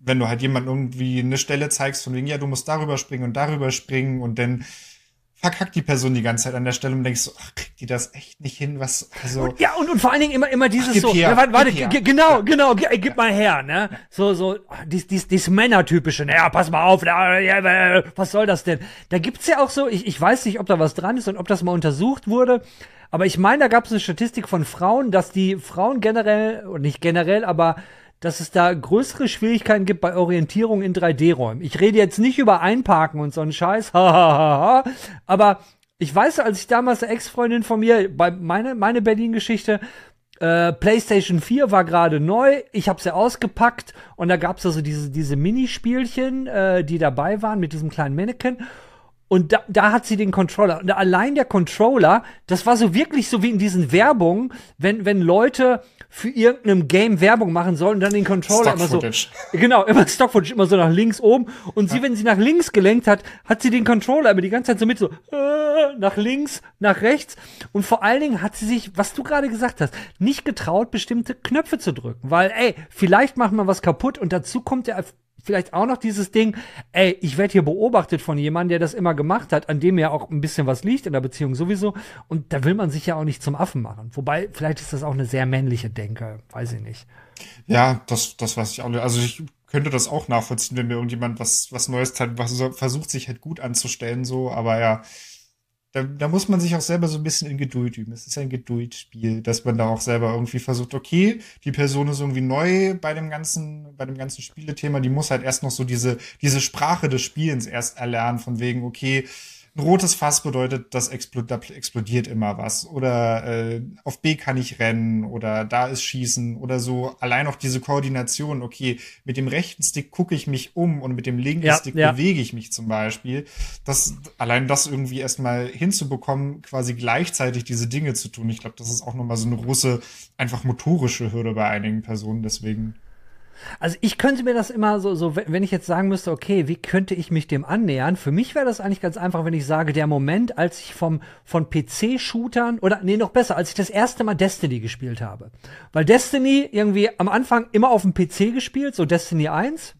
wenn du halt jemand irgendwie eine Stelle zeigst, von wegen, ja, du musst darüber springen und darüber springen und dann verkackt die Person die ganze Zeit an der Stelle und denkst so, ach, kriegt die das echt nicht hin, was, also. Und, ja, und, und vor allen Dingen immer, immer dieses ach, so, her, ja, warte, warte genau, ja. genau, gib ja. mal her, ne, so, so, dies, dies, dies Männertypische, ne, ja, pass mal auf, ja, was soll das denn? Da gibt's ja auch so, ich, ich weiß nicht, ob da was dran ist und ob das mal untersucht wurde, aber ich meine, da gab's eine Statistik von Frauen, dass die Frauen generell, und nicht generell, aber dass es da größere Schwierigkeiten gibt bei Orientierung in 3D-Räumen. Ich rede jetzt nicht über Einparken und so einen Scheiß, [laughs] aber ich weiß, als ich damals eine Ex-Freundin von mir, bei meine, meine Berlin-Geschichte, äh, PlayStation 4 war gerade neu, ich habe sie ausgepackt und da gab's also diese, diese Minispielchen, äh, die dabei waren mit diesem kleinen Mannequin. Und da, da hat sie den Controller. Und allein der Controller, das war so wirklich so wie in diesen Werbungen, wenn, wenn Leute für irgendeinem Game Werbung machen sollen und dann den Controller immer so. [laughs] Genau, immer Stock Footage, immer so nach links oben. Und ja. sie, wenn sie nach links gelenkt hat, hat sie den Controller immer die ganze Zeit so mit so äh, nach links, nach rechts. Und vor allen Dingen hat sie sich, was du gerade gesagt hast, nicht getraut, bestimmte Knöpfe zu drücken. Weil, ey, vielleicht macht man was kaputt und dazu kommt ja vielleicht auch noch dieses Ding, ey, ich werde hier beobachtet von jemandem, der das immer gemacht hat, an dem ja auch ein bisschen was liegt in der Beziehung sowieso. Und da will man sich ja auch nicht zum Affen machen. Wobei, vielleicht ist das auch eine sehr männliche Denke, weiß ich nicht. Ja, das, das weiß ich auch nicht. Also ich könnte das auch nachvollziehen, wenn mir irgendjemand was, was Neues hat, was versucht, sich halt gut anzustellen, so, aber ja, da, da muss man sich auch selber so ein bisschen in Geduld üben. Es ist ein Geduldspiel, dass man da auch selber irgendwie versucht, okay, die Person ist irgendwie neu bei dem ganzen, bei dem ganzen Spielethema, die muss halt erst noch so diese, diese Sprache des Spielens erst erlernen, von wegen, okay, ein rotes Fass bedeutet, das explodiert, da explodiert immer was. Oder äh, auf B kann ich rennen oder da ist Schießen oder so. Allein auch diese Koordination, okay, mit dem rechten Stick gucke ich mich um und mit dem linken ja, Stick ja. bewege ich mich zum Beispiel. Das, allein das irgendwie erstmal hinzubekommen, quasi gleichzeitig diese Dinge zu tun. Ich glaube, das ist auch nochmal so eine große, einfach motorische Hürde bei einigen Personen. Deswegen also ich könnte mir das immer so, so, wenn ich jetzt sagen müsste, okay, wie könnte ich mich dem annähern? Für mich wäre das eigentlich ganz einfach, wenn ich sage, der Moment, als ich vom, von PC-Shootern oder, nee, noch besser, als ich das erste Mal Destiny gespielt habe. Weil Destiny irgendwie am Anfang immer auf dem PC gespielt, so Destiny 1.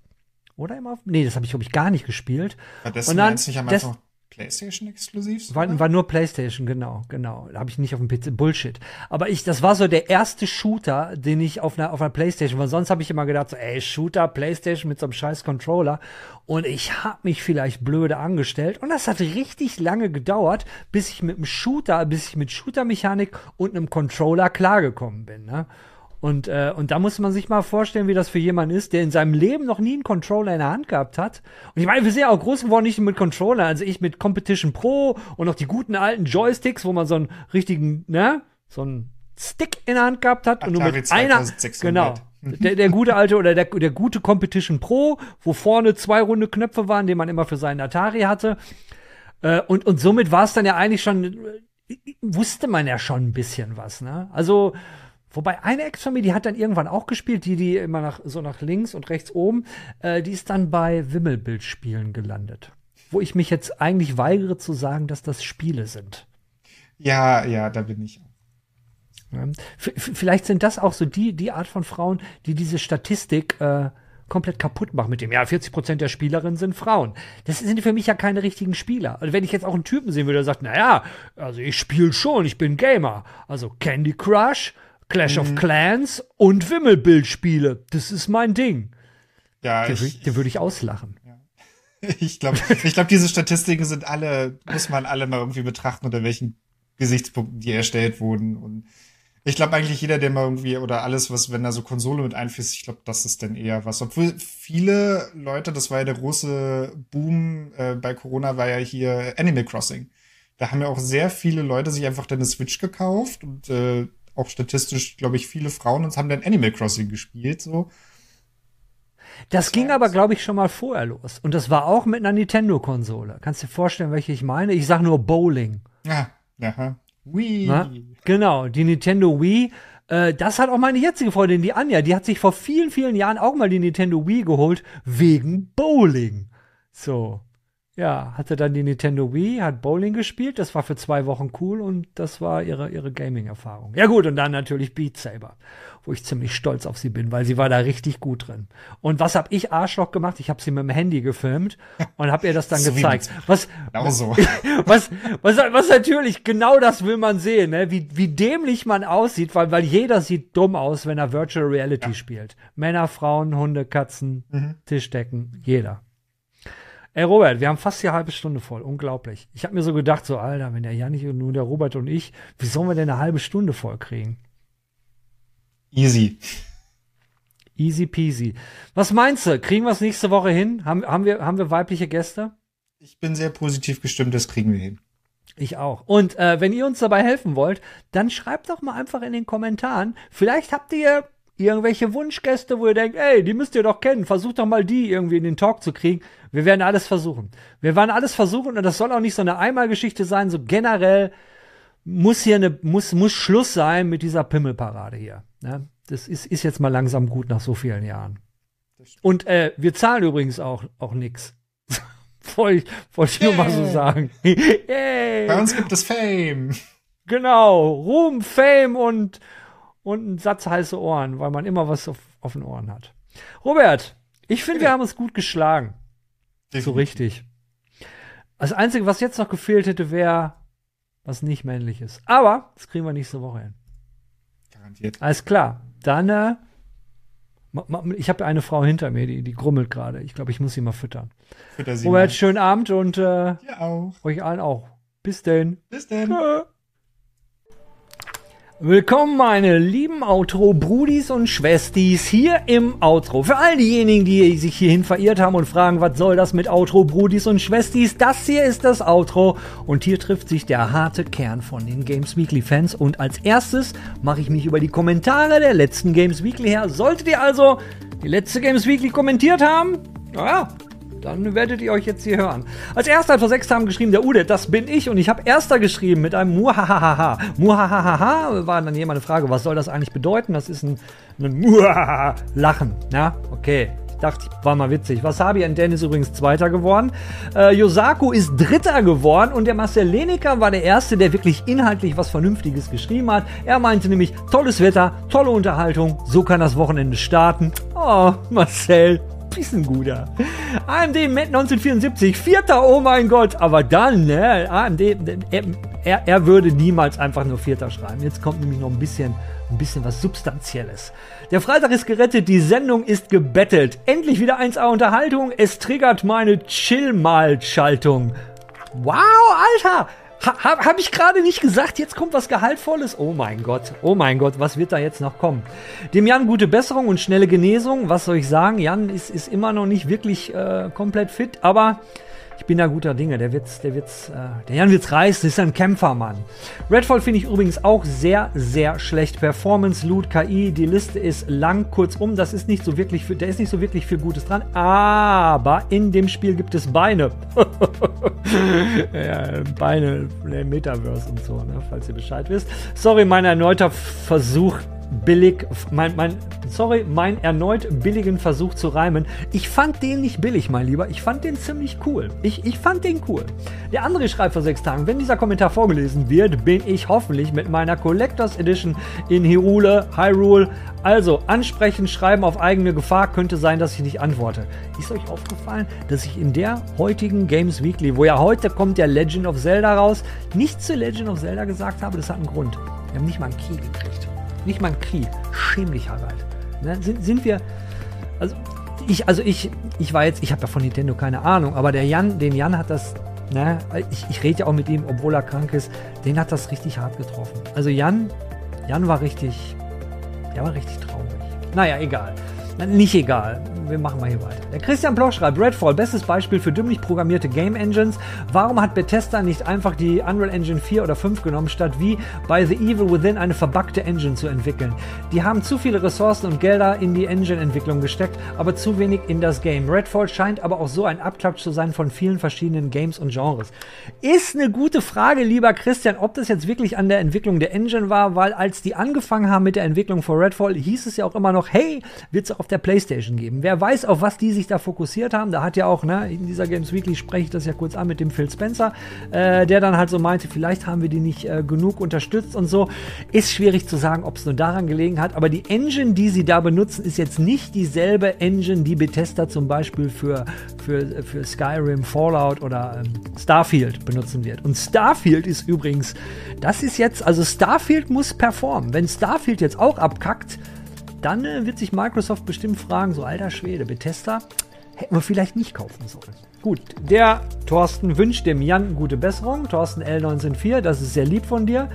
Oder immer auf, nee, das habe ich, glaube ich, gar nicht gespielt. War Destiny Und dann, 1 nicht am Anfang PlayStation exklusiv? War, war nur PlayStation, genau, genau. Da habe ich nicht auf dem PC. Bullshit. Aber ich, das war so der erste Shooter, den ich auf einer, auf einer PlayStation, weil sonst habe ich immer gedacht, so, ey, Shooter, PlayStation mit so einem scheiß Controller. Und ich habe mich vielleicht blöde angestellt. Und das hat richtig lange gedauert, bis ich mit dem Shooter, bis ich mit Shooter-Mechanik und einem Controller klargekommen bin. Ne? Und, äh, und da muss man sich mal vorstellen, wie das für jemanden ist, der in seinem Leben noch nie einen Controller in der Hand gehabt hat. Und ich meine, wir sind ja auch groß geworden, nicht mit Controller. Also ich mit Competition Pro und noch die guten alten Joysticks, wo man so einen richtigen, ne, so einen Stick in der Hand gehabt hat Atari und nur mit einer, 2600. genau. Der, der gute alte oder der, der gute Competition Pro, wo vorne zwei runde Knöpfe waren, den man immer für seinen Atari hatte. Äh, und, und somit war es dann ja eigentlich schon, äh, wusste man ja schon ein bisschen was, ne? Also, Wobei eine Ex von mir, die hat dann irgendwann auch gespielt, die, die immer nach, so nach links und rechts oben, äh, die ist dann bei Wimmelbildspielen gelandet. Wo ich mich jetzt eigentlich weigere zu sagen, dass das Spiele sind. Ja, ja, da bin ich. Ja. Vielleicht sind das auch so die, die Art von Frauen, die diese Statistik äh, komplett kaputt machen mit dem, ja, 40 Prozent der Spielerinnen sind Frauen. Das sind für mich ja keine richtigen Spieler. Also wenn ich jetzt auch einen Typen sehen würde, der sagt, naja, also ich spiele schon, ich bin Gamer. Also Candy Crush, Clash Mhm. of Clans und Wimmelbildspiele. Das ist mein Ding. Ja, Den, den würde ich auslachen. [laughs] ich glaube, ich glaub, diese Statistiken sind alle, muss man alle mal irgendwie betrachten, unter welchen Gesichtspunkten die erstellt wurden. Und ich glaube eigentlich jeder, der mal irgendwie, oder alles, was, wenn da so Konsole mit einfließt, ich glaube, das ist dann eher was. Obwohl viele Leute, das war ja der große Boom äh, bei Corona, war ja hier Animal Crossing. Da haben ja auch sehr viele Leute sich einfach dann eine Switch gekauft und äh, auch statistisch, glaube ich, viele Frauen und haben dann Animal Crossing gespielt, so. Das ging aber, glaube ich, schon mal vorher los. Und das war auch mit einer Nintendo-Konsole. Kannst du dir vorstellen, welche ich meine? Ich sage nur Bowling. Ja, ja. Wii. Ne? Genau, die Nintendo Wii. Äh, das hat auch meine jetzige Freundin, die Anja, die hat sich vor vielen, vielen Jahren auch mal die Nintendo Wii geholt, wegen Bowling. So. Ja, hatte dann die Nintendo Wii, hat Bowling gespielt, das war für zwei Wochen cool und das war ihre, ihre Gaming-Erfahrung. Ja gut, und dann natürlich Beat Saber, wo ich ziemlich stolz auf sie bin, weil sie war da richtig gut drin. Und was hab ich Arschloch gemacht? Ich habe sie mit dem Handy gefilmt und hab ihr das dann [laughs] So gezeigt. Was, Genau so. [laughs] was, was, was natürlich, genau das will man sehen, ne? wie, wie dämlich man aussieht, weil, weil jeder sieht dumm aus, wenn er Virtual Reality spielt. Männer, Frauen, Hunde, Katzen, Mhm. Tischdecken, jeder. Ey, Robert, wir haben fast die halbe Stunde voll. Unglaublich. Ich habe mir so gedacht, so, Alter, wenn der Janik und nur der Robert und ich, wie sollen wir denn eine halbe Stunde voll kriegen? Easy. Easy peasy. Was meinst du? Kriegen wir es nächste Woche hin? Haben, haben, wir, haben wir weibliche Gäste? Ich bin sehr positiv gestimmt, das kriegen wir hin. Ich auch. Und äh, wenn ihr uns dabei helfen wollt, dann schreibt doch mal einfach in den Kommentaren. Vielleicht habt ihr irgendwelche Wunschgäste, wo ihr denkt, ey, die müsst ihr doch kennen. Versucht doch mal die irgendwie in den Talk zu kriegen. Wir werden alles versuchen. Wir werden alles versuchen und das soll auch nicht so eine Einmalgeschichte sein. So generell muss hier eine, muss, muss Schluss sein mit dieser Pimmelparade hier. Ne? Das ist, ist jetzt mal langsam gut nach so vielen Jahren. Und äh, wir zahlen übrigens auch, auch nix. [laughs] Wollte ich, wollte ich nur mal so Yeah. sagen. [laughs] Yay. Bei uns gibt es Fame. Genau, Ruhm, Fame und, und einen Satz heiße Ohren, weil man immer was auf, auf den Ohren hat. Robert, ich finde, wir haben uns gut geschlagen. So richtig. Das Einzige, was jetzt noch gefehlt hätte, wäre was nicht männliches. Aber das kriegen wir nächste Woche hin. Garantiert. Alles klar. Dann, äh, ich habe eine Frau hinter mir, die, die grummelt gerade. Ich glaube, ich muss sie mal füttern. Fütter sie Robert, mal. schönen Abend und äh, Ja auch. euch allen auch. Bis denn. Bis dann. Tschö. Willkommen, meine lieben Outro-Brudis und Schwestis hier im Outro. Für all diejenigen, die sich hierhin verirrt haben und fragen, was soll das mit Outro-Brudis und Schwestis? Das hier ist das Outro und hier trifft sich der harte Kern von den Games Weekly Fans. Und als erstes mache ich mich über die Kommentare der letzten Games Weekly her. Solltet ihr also die letzte Games Weekly kommentiert haben, naja, dann werdet ihr euch jetzt hier hören. Als erster hat vor sechs Tagen geschrieben, der Ude, das bin ich. Und ich habe erster geschrieben mit einem Muhahaha. Muhahaha war dann mal eine Frage, was soll das eigentlich bedeuten? Das ist ein, ein Muhahaha, Lachen. Ja, okay. Ich dachte, war mal witzig. Wasabi and Dan ist übrigens Zweiter geworden. Äh, Yosaku ist Dritter geworden und der Marcel Leniker war der Erste, der wirklich inhaltlich was Vernünftiges geschrieben hat. Er meinte nämlich, tolles Wetter, tolle Unterhaltung, so kann das Wochenende starten. Oh, Marcel, bisschen guter. AMD Met 1974, vierter, oh mein Gott. Aber dann, ne, AMD, er, er, würde niemals einfach nur vierter schreiben. Jetzt kommt nämlich noch ein bisschen, ein bisschen was Substanzielles. Der Freitag ist gerettet, die Sendung ist gebettelt. Endlich wieder 1A Unterhaltung. Es triggert meine Chill-Mal-Schaltung. Wow, Alter! Ha, ha, hab ich gerade nicht gesagt, jetzt kommt was Gehaltvolles? Oh mein Gott, oh mein Gott, was wird da jetzt noch kommen? Dem Jan gute Besserung und schnelle Genesung. Was soll ich sagen? Jan ist, ist immer noch nicht wirklich äh, komplett fit, aber bin da guter Dinge. Der wird's, der wird's, äh, der Jan wird's reißen. Ist ein Kämpfermann. Redfall finde ich übrigens auch sehr, sehr schlecht. Performance, Loot, KI, die Liste ist lang. Kurzum, das ist nicht so wirklich, für, da ist nicht so wirklich viel Gutes dran. Aber in dem Spiel gibt es Beine. [laughs] ja, Beine, Metaverse und so, ne, falls ihr Bescheid wisst. Sorry, mein erneuter Versuch billig, mein, mein, sorry, mein erneut billigen Versuch zu reimen. Ich fand den nicht billig, mein Lieber. Ich fand den ziemlich cool. Ich, ich fand den cool. Der andere schreibt vor sechs Tagen, wenn dieser Kommentar vorgelesen wird, bin ich hoffentlich mit meiner Collectors Edition in Hyrule, Hyrule. Also, ansprechen, schreiben auf eigene Gefahr könnte sein, dass ich nicht antworte. Ist euch aufgefallen, dass ich in der heutigen Games Weekly, wo ja heute kommt der Legend of Zelda raus, nicht zu Legend of Zelda gesagt habe? Das hat einen Grund. Wir haben nicht mal einen Key gekriegt. Nicht mal ein Key. Schäm dich, Harald. Ne? Sind, sind wir. Also ich, also ich, ich war jetzt, ich habe ja von Nintendo keine Ahnung, aber der Jan, den Jan hat das, ne, ich, ich rede ja auch mit ihm, obwohl er krank ist, den hat das richtig hart getroffen. Also Jan, Jan war richtig, der war richtig traurig. Naja, egal. Nicht egal. Wir machen mal hier weiter. Der Christian Bloch schreibt, Redfall, bestes Beispiel für dümmlich programmierte Game Engines. Warum hat Bethesda nicht einfach die Unreal Engine 4 oder 5 genommen, statt wie bei The Evil Within eine verbuggte Engine zu entwickeln? Die haben zu viele Ressourcen und Gelder in die Engine-Entwicklung gesteckt, aber zu wenig in das Game. Redfall scheint aber auch so ein Abklatsch zu sein von vielen verschiedenen Games und Genres. Ist eine gute Frage, lieber Christian, ob das jetzt wirklich an der Entwicklung der Engine war, weil als die angefangen haben mit der Entwicklung von Redfall, hieß es ja auch immer noch, hey, wird es auf der Playstation geben. Wer weiß, auf was die sich da fokussiert haben. Da hat ja auch, ne, in dieser Games Weekly spreche ich das ja kurz an mit dem Phil Spencer, äh, der dann halt so meinte, vielleicht haben wir die nicht äh, genug unterstützt und so. Ist schwierig zu sagen, ob es nur daran gelegen hat, aber die Engine, die sie da benutzen, ist jetzt nicht dieselbe Engine, die Bethesda zum Beispiel für, für, für Skyrim, Fallout oder ähm, Starfield benutzen wird. Und Starfield ist übrigens, das ist jetzt, also Starfield muss performen. Wenn Starfield jetzt auch abkackt, dann äh, wird sich Microsoft bestimmt fragen, so alter Schwede, Bethesda hätten wir vielleicht nicht kaufen sollen. Gut, der Thorsten wünscht dem Jan gute Besserung. Thorsten L194, das ist sehr lieb von dir.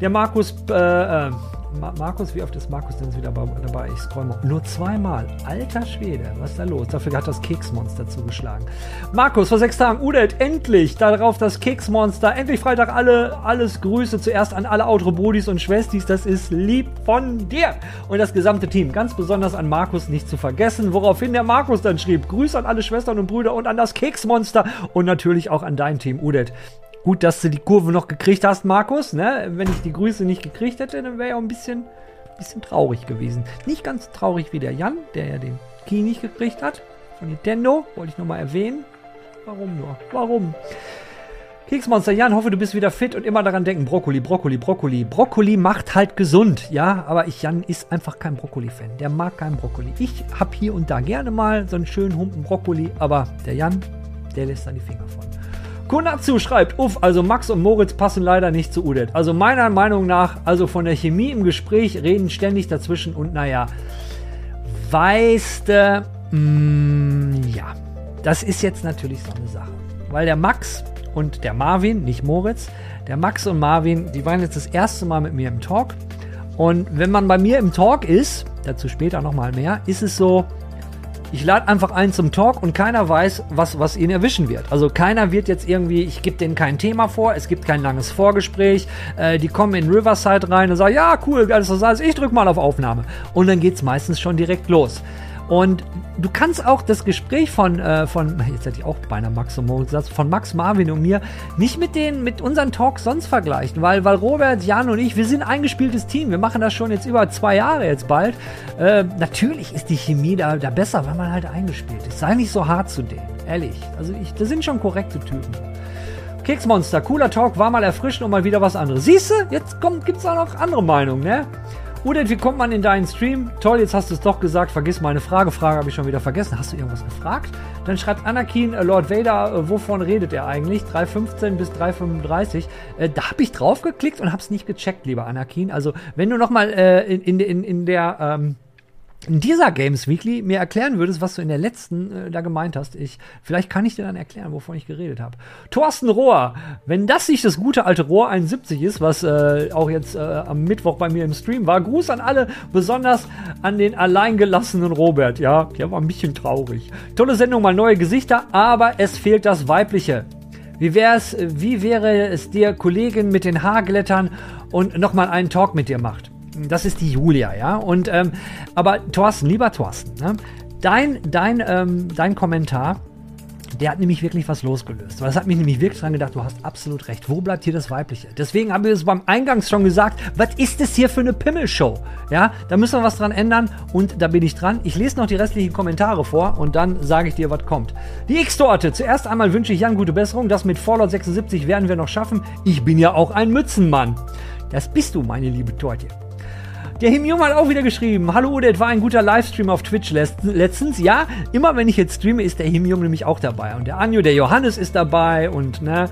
Der Markus äh, äh, Markus, wie oft ist Markus denn wieder dabei? Ich scroll mal. Nur zweimal. Alter Schwede, was ist da los? Dafür hat das Keksmonster zugeschlagen. Markus, vor sechs Tagen. Udet, endlich! Darauf das Keksmonster. Endlich Freitag alle, alles Grüße zuerst an alle Outro-Brudis und Schwestis. Das ist lieb von dir. Und das gesamte Team. Ganz besonders an Markus nicht zu vergessen. Woraufhin der Markus dann schrieb. Grüße an alle Schwestern und Brüder und an das Keksmonster. Und natürlich auch an dein Team, Udet. Gut, dass du die Kurve noch gekriegt hast, Markus. Ne? Wenn ich die Grüße nicht gekriegt hätte, dann wäre ja auch ein bisschen, bisschen traurig gewesen. Nicht ganz traurig wie der Jan, der ja den Key nicht gekriegt hat. Von Nintendo. Wollte ich nochmal erwähnen. Warum nur? Warum? Keksmonster, Jan, hoffe, du bist wieder fit und immer daran denken, Brokkoli, Brokkoli, Brokkoli. Brokkoli macht halt gesund, ja, aber ich, Jan, ist einfach kein Brokkoli-Fan. Der mag keinen Brokkoli. Ich hab hier und da gerne mal so einen schönen Humpen Brokkoli, aber der Jan, der lässt dann die Finger von. Kunatsu schreibt, uff, also Max und Moritz passen leider nicht zu Udet. Also meiner Meinung nach, also von der Chemie im Gespräch reden ständig dazwischen und naja, weißt du, mm, ja, das ist jetzt natürlich so eine Sache. Weil der Max und der Marvin, nicht Moritz, der Max und Marvin, die waren jetzt das erste Mal mit mir im Talk. Und wenn man bei mir im Talk ist, dazu später nochmal mehr, ist es so, ich lade einfach einen zum Talk und keiner weiß, was, was ihn erwischen wird. Also keiner wird jetzt irgendwie, ich gebe denen kein Thema vor, es gibt kein langes Vorgespräch, äh, die kommen in Riverside rein und sagen, ja, cool, alles was heißt, ich drück mal auf Aufnahme. Und dann geht's meistens schon direkt los. Und du kannst auch das Gespräch von, äh, von jetzt hätte ich auch beinahe Max und Moritz gesagt, von Max, Marvin und mir nicht mit den, mit unseren Talks sonst vergleichen, weil, weil Robert, Jan und ich, wir sind ein eingespieltes Team. Wir machen das schon jetzt über zwei Jahre jetzt bald. Äh, natürlich ist die Chemie da, da besser, weil man halt eingespielt ist. Sei nicht so hart zu denen, ehrlich. Also ich, das sind schon korrekte Typen. Keksmonster, cooler Talk, war mal erfrischend und mal wieder was anderes. Siehst du, jetzt kommt, gibt's auch noch andere Meinungen, ne? Udent, wie kommt man in deinen Stream? Toll, jetzt hast du es doch gesagt. Vergiss meine Frage. Frage habe ich schon wieder vergessen. Hast du irgendwas gefragt? Dann schreibt Anakin, äh, Lord Vader, äh, wovon redet er eigentlich? 3.15 bis 3.35. Äh, da habe ich drauf geklickt und habe es nicht gecheckt, lieber Anakin. Also, wenn du nochmal äh, in, in, in, in der. Ähm, in dieser Games Weekly mir erklären würdest, was du in der letzten äh, da gemeint hast, ich, vielleicht kann ich dir dann erklären, wovon ich geredet habe. Thorsten Rohr, wenn das nicht das gute alte Rohr 71 ist, was äh, auch jetzt äh, am Mittwoch bei mir im Stream war, Gruß an alle, besonders an den alleingelassenen Robert. Ja, der war ein bisschen traurig. Tolle Sendung, mal neue Gesichter, aber es fehlt das Weibliche. Wie wär's, wie wäre es dir, Kollegin mit den Haarglättern und nochmal einen Talk mit dir macht? Das ist die Julia, ja. Und ähm, aber Thorsten, lieber Thorsten, ne? dein, dein, ähm, dein Kommentar, der hat nämlich wirklich was losgelöst. Das hat mich nämlich wirklich dran gedacht, du hast absolut recht. Wo bleibt hier das Weibliche? Deswegen haben wir es beim Eingangs schon gesagt, was ist das hier für eine Pimmelshow? Ja, da müssen wir was dran ändern und da bin ich dran. Ich lese noch die restlichen Kommentare vor und dann sage ich dir, was kommt. Die X-Torte. Zuerst einmal wünsche ich Jan gute Besserung. Das mit Fallout 76 werden wir noch schaffen. Ich bin ja auch ein Mützenmann. Das bist du, meine liebe Torte. Der Himium hat auch wieder geschrieben. Hallo Udet, war ein guter Livestream auf Twitch letztens. Ja, immer wenn ich jetzt streame, ist der Himium nämlich auch dabei. Und der Anjo, der Johannes ist dabei und ne,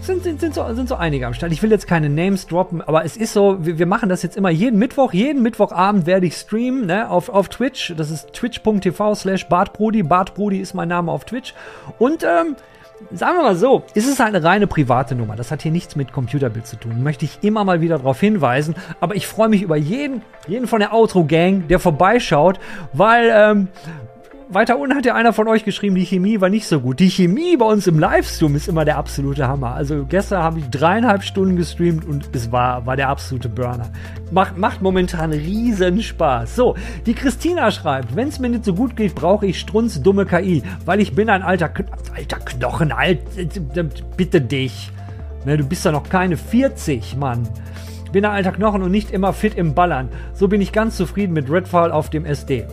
sind, sind, sind, so, sind so einige am Start. Ich will jetzt keine Names droppen, aber es ist so, wir, wir machen das jetzt immer jeden Mittwoch. Jeden Mittwochabend werde ich streamen ne, auf, auf Twitch. Das ist twitch.tv slash bartbrudi. Bartbrudi ist mein Name auf Twitch. Und ähm, sagen wir mal so, ist es halt eine reine private Nummer. Das hat hier nichts mit Computerbild zu tun. Möchte ich immer mal wieder darauf hinweisen. Aber ich freue mich über jeden, jeden von der Outro-Gang, der vorbeischaut, weil ähm, weiter unten hat ja einer von euch geschrieben, die Chemie war nicht so gut. Die Chemie bei uns im Livestream ist immer der absolute Hammer. Also gestern habe ich dreieinhalb Stunden gestreamt und es war, war der absolute Burner. Macht, macht momentan riesen Spaß. So, die Christina schreibt, wenn es mir nicht so gut geht, brauche ich strunz dumme KI, weil ich bin ein alter, alter Knochen, alt, bitte dich. Ne, du bist ja noch keine 40, Mann. Bin ein alter Knochen und nicht immer fit im Ballern. So bin ich ganz zufrieden mit Redfall auf dem SD.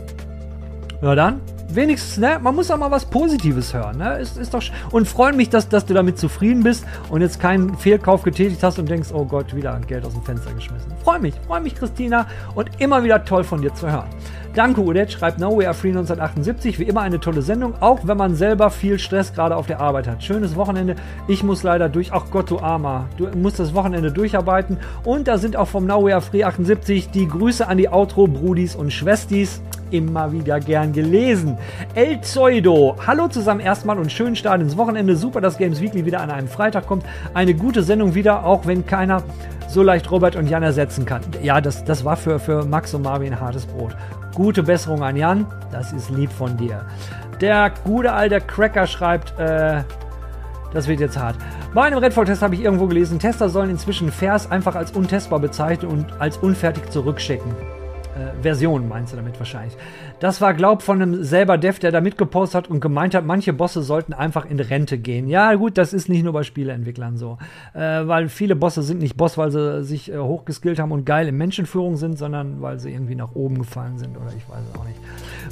Ja dann, wenigstens, ne, man muss auch mal was Positives hören, ne? Ist, ist doch und freue mich, dass, dass du damit zufrieden bist und jetzt keinen Fehlkauf getätigt hast und denkst, oh Gott, wieder Geld aus dem Fenster geschmissen. Freue mich, freue mich, Christina, und immer wieder toll von dir zu hören. Danke, Udet, schreibt No We Are Free 1978. Wie immer eine tolle Sendung, auch wenn man selber viel Stress gerade auf der Arbeit hat. Schönes Wochenende. Ich muss leider durch. Ach Gott, du Armer. Du musst das Wochenende durcharbeiten. Und da sind auch vom No We Are Free 78 die Grüße an die Outro-Brudis und Schwestis immer wieder gern gelesen. El Zeudo, hallo zusammen erstmal und schönen Start ins Wochenende. Super, dass Games Weekly wieder an einem Freitag kommt. Eine gute Sendung wieder, auch wenn keiner so leicht Robert und Jan ersetzen kann. Ja, das, das war für, für Max und Marvin hartes Brot. Gute Besserung an Jan, das ist lieb von dir. Der gute alte Cracker schreibt, äh, das wird jetzt hart. Bei einem Redfall-Test habe ich irgendwo gelesen, Tester sollen inzwischen Vers einfach als untestbar bezeichnen und als unfertig zurückschicken äh, Version meinst du damit wahrscheinlich. Das war, glaub, von einem selber Dev, der da mitgepostet hat und gemeint hat, manche Bosse sollten einfach in Rente gehen. Ja, gut, das ist nicht nur bei Spieleentwicklern so. Äh, weil viele Bosse sind nicht Boss, weil sie sich äh, hochgeskillt haben und geil in Menschenführung sind, sondern weil sie irgendwie nach oben gefallen sind oder ich weiß es auch nicht.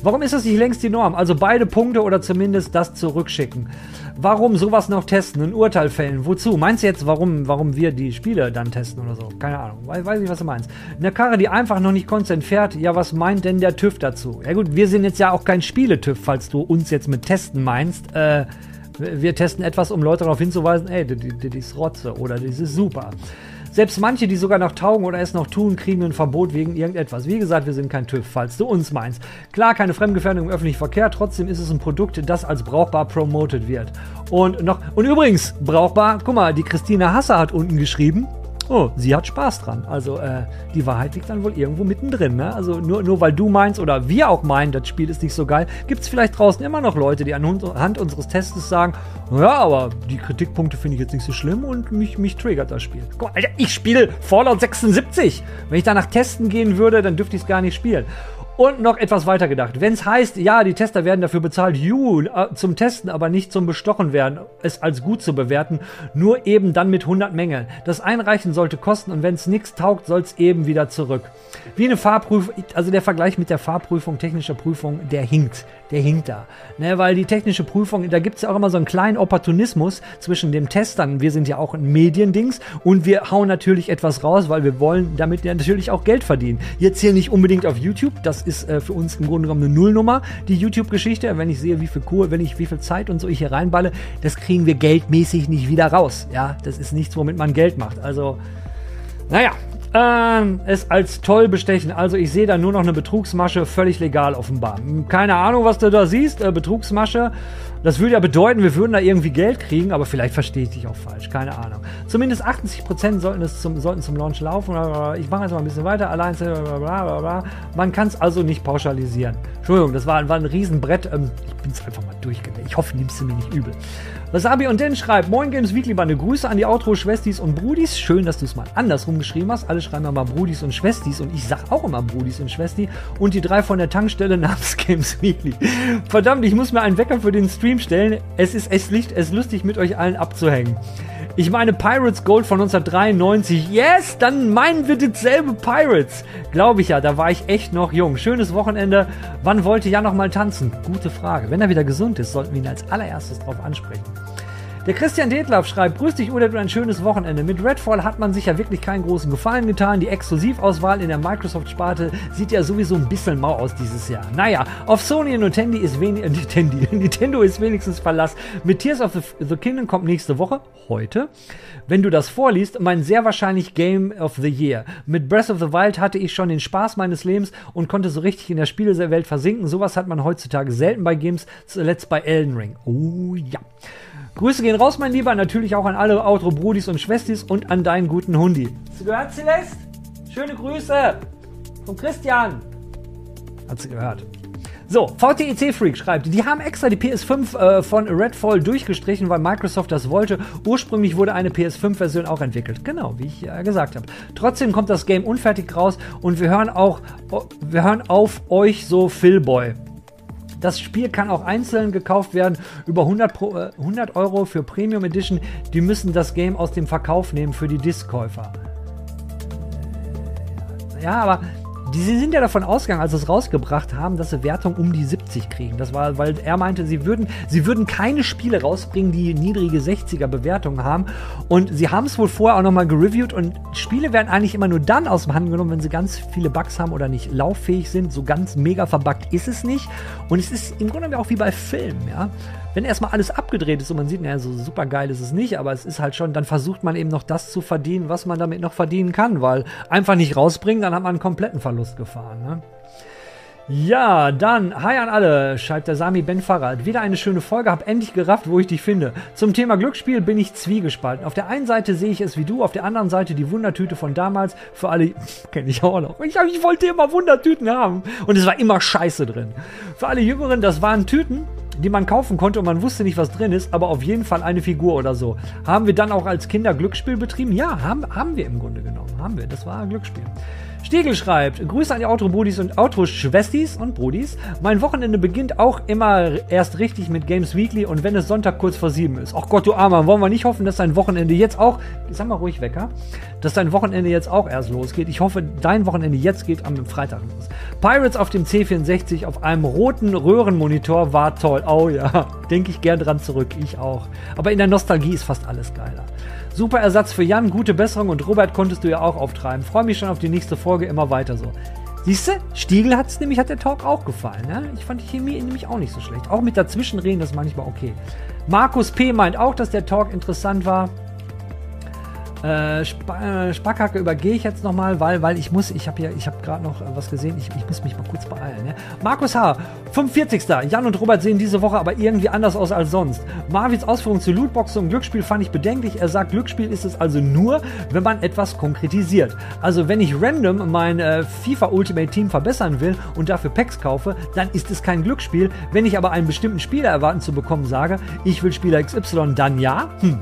Warum ist das nicht längst die Norm? Also beide Punkte oder zumindest das zurückschicken. Warum sowas noch testen, ein Urteil fällen? Wozu? Meinst du jetzt, warum, warum wir die Spiele dann testen oder so? Keine Ahnung. Weiß, weiß nicht, was du meinst. Eine Karre, die einfach noch nicht konstant fährt, ja, was meint denn der TÜV dazu? Ja gut, wir sind jetzt ja auch kein Spiele-TÜV, falls du uns jetzt mit Testen meinst. Äh, wir testen etwas, um Leute darauf hinzuweisen, ey, das ist Rotze oder das ist super. Selbst manche, die sogar noch taugen oder es noch tun, kriegen ein Verbot wegen irgendetwas. Wie gesagt, wir sind kein TÜV, falls du uns meinst. Klar, keine Fremdgefährdung im öffentlichen Verkehr, trotzdem ist es ein Produkt, das als brauchbar promoted wird. Und noch, und übrigens, brauchbar, guck mal, die Christina Hasser hat unten geschrieben, oh, sie hat Spaß dran. Also äh, die Wahrheit liegt dann wohl irgendwo mittendrin. Ne? Also nur, nur weil du meinst oder wir auch meinen, das Spiel ist nicht so geil, gibt es vielleicht draußen immer noch Leute, die anhand unseres Tests sagen, ja, aber die Kritikpunkte finde ich jetzt nicht so schlimm und mich, mich triggert das Spiel. Guck, Alter, ich spiele Fallout 76. Wenn ich danach testen gehen würde, dann dürfte ich es gar nicht spielen. Und noch etwas weiter gedacht. Wenn es heißt, ja, die Tester werden dafür bezahlt, ju, äh, zum Testen, aber nicht zum Bestochen werden, es als gut zu bewerten, nur eben dann mit 100 Mängeln. Das Einreichen sollte kosten und wenn es nichts taugt, soll es eben wieder zurück. Wie eine Fahrprüfung, also der Vergleich mit der Fahrprüfung, technischer Prüfung, der hinkt. Der hinkt da. Ne, weil die technische Prüfung, da gibt es ja auch immer so einen kleinen Opportunismus zwischen dem Testern, wir sind ja auch ein Mediendings, und wir hauen natürlich etwas raus, weil wir wollen damit ja natürlich auch Geld verdienen. Jetzt hier nicht unbedingt auf YouTube, das ist äh, für uns im Grunde genommen eine Nullnummer, die YouTube-Geschichte. Wenn ich sehe, wie viel Kohle, wenn ich wie viel Zeit und so ich hier reinballe, das kriegen wir geldmäßig nicht wieder raus. Ja, das ist nichts, womit man Geld macht. Also, naja, ähm, es als toll bestechen. Also ich sehe da nur noch eine Betrugsmasche, völlig legal offenbar. Keine Ahnung, was du da siehst, äh, Betrugsmasche. Das würde ja bedeuten, wir würden da irgendwie Geld kriegen, aber vielleicht verstehe ich dich auch falsch. Keine Ahnung. Zumindest 80% sollten, es zum, sollten zum Launch laufen. Ich mache jetzt mal ein bisschen weiter. Allein, Man kann es also nicht pauschalisieren. Entschuldigung, das war, war ein Riesenbrett. Ähm, ich bin es einfach mal durchgelegt. Ich hoffe, nimmst du mir nicht übel. Wasabi und Den schreibt, Moin Games Weekly, meine Grüße an die Outro-Schwestis und Brudis. Schön, dass du es mal andersrum geschrieben hast. Alle schreiben immer Brudis und Schwestis und ich sag auch immer Brudis und Schwesti. Und die drei von der Tankstelle [laughs] namens Games Weekly. Verdammt, ich muss mir einen Wecker für den Stream Stream stellen. Es ist es ist lustig, mit euch allen abzuhängen. Ich meine Pirates Gold von 1993. Yes, dann meinen wir dasselbe Pirates. Glaube ich ja, da war ich echt noch jung. Schönes Wochenende. Wann wollte ja noch mal tanzen? Gute Frage. Wenn er wieder gesund ist, sollten wir ihn als allererstes drauf ansprechen. Der Christian Detlaff schreibt, grüß dich Udet und ein schönes Wochenende. Mit Redfall hat man sich ja wirklich keinen großen Gefallen getan. Die Exklusivauswahl in der Microsoft-Sparte sieht ja sowieso ein bisschen mau aus dieses Jahr. Naja, auf Sony und Nintendo ist, wenig, äh, Nintendo, [laughs] Nintendo ist wenigstens Verlass. Mit Tears of the, the Kingdom kommt nächste Woche, heute. Wenn du das vorliest, mein sehr wahrscheinlich Game of the Year. Mit Breath of the Wild hatte ich schon den Spaß meines Lebens und konnte so richtig in der Spielewelt versinken. Sowas hat man heutzutage selten bei Games, zuletzt bei Elden Ring. Oh ja. Grüße gehen raus, mein Lieber. Natürlich auch an alle Outro-Brudis und Schwestis und an deinen guten Hundi. Hast du gehört, Celeste? Schöne Grüße von Christian. Hat sie gehört. So, VTEC Freak schreibt, die haben extra die PS5 äh, von Redfall durchgestrichen, weil Microsoft das wollte. Ursprünglich wurde eine PS5-Version auch entwickelt. Genau, wie ich äh, gesagt habe. Trotzdem kommt das Game unfertig raus und wir hören auch, wir hören auf euch so Philboy. Das Spiel kann auch einzeln gekauft werden, über 100, Pro, äh, 100 Euro für Premium Edition. Die müssen das Game aus dem Verkauf nehmen für die Diskkäufer. Ja, aber die sind ja davon ausgegangen, als sie es rausgebracht haben, dass sie Wertung um die 70 kriegen. Das war, weil er meinte, sie würden, sie würden keine Spiele rausbringen, die niedrige 60er Bewertungen haben. Und sie haben es wohl vorher auch nochmal gereviewt und Spiele werden eigentlich immer nur dann aus dem Handel genommen, wenn sie ganz viele Bugs haben oder nicht lauffähig sind. So ganz mega verbuggt ist es nicht. Und es ist im Grunde auch wie bei Filmen, ja wenn erstmal alles abgedreht ist und man sieht, naja, so super geil ist es nicht, aber es ist halt schon, dann versucht man eben noch das zu verdienen, was man damit noch verdienen kann, weil einfach nicht rausbringen, dann hat man einen kompletten Verlust gefahren. Ne? Ja, dann, hi an alle, schreibt der Sami Ben Fahrrad. Wieder eine schöne Folge, hab endlich gerafft, wo ich dich finde. Zum Thema Glücksspiel bin ich zwiegespalten. Auf der einen Seite sehe ich es wie du, auf der anderen Seite die Wundertüte von damals. Für alle, [laughs] kenne ich auch noch. Ich, ich wollte immer Wundertüten haben. Und es war immer Scheiße drin. Für alle Jüngeren, das waren Tüten, die man kaufen konnte und man wusste nicht, was drin ist, aber auf jeden Fall eine Figur oder so. Haben wir dann auch als Kinder Glücksspiel betrieben? Ja, haben, haben wir im Grunde genommen. Haben wir. Das war ein Glücksspiel. Stiegel schreibt, Grüße an die Outro-Brudis und Outro-Schwestis und Brudis. Mein Wochenende beginnt auch immer erst richtig mit Games Weekly und wenn es Sonntag kurz vor sieben ist. Ach Gott, du Armer, wollen wir nicht hoffen, dass dein Wochenende jetzt auch, sag mal ruhig Wecker, dass dein Wochenende jetzt auch erst losgeht. Ich hoffe, dein Wochenende jetzt geht am Freitag los. Pirates auf dem C64 auf einem roten Röhrenmonitor war toll. Oh ja, [laughs] denke ich gern dran zurück. Ich auch. Aber in der Nostalgie ist fast alles geiler. Super Ersatz für Jan, gute Besserung und Robert konntest du ja auch auftreiben. Freue mich schon auf die nächste Folge, immer weiter so. Siehst du, Stiegel hat es nämlich, hat der Talk auch gefallen. Ne? Ich fand die Chemie nämlich auch nicht so schlecht. Auch mit dazwischenreden ist manchmal okay. Markus P. meint auch, dass der Talk interessant war. Äh, Sp äh, Spackhacke übergehe ich jetzt nochmal, weil, weil ich muss, ich habe ja, ich habe gerade noch äh, was gesehen, ich, ich muss mich mal kurz beeilen. Ne? Markus H., 45. Jan und Robert sehen diese Woche aber irgendwie anders aus als sonst. Marvins Ausführung zu Lootboxen und Glücksspiel fand ich bedenklich. Er sagt, Glücksspiel ist es also nur, wenn man etwas konkretisiert. Also wenn ich random mein äh, FIFA Ultimate Team verbessern will und dafür Packs kaufe, dann ist es kein Glücksspiel. Wenn ich aber einen bestimmten Spieler erwarten zu bekommen sage, ich will Spieler XY, dann ja. Hm.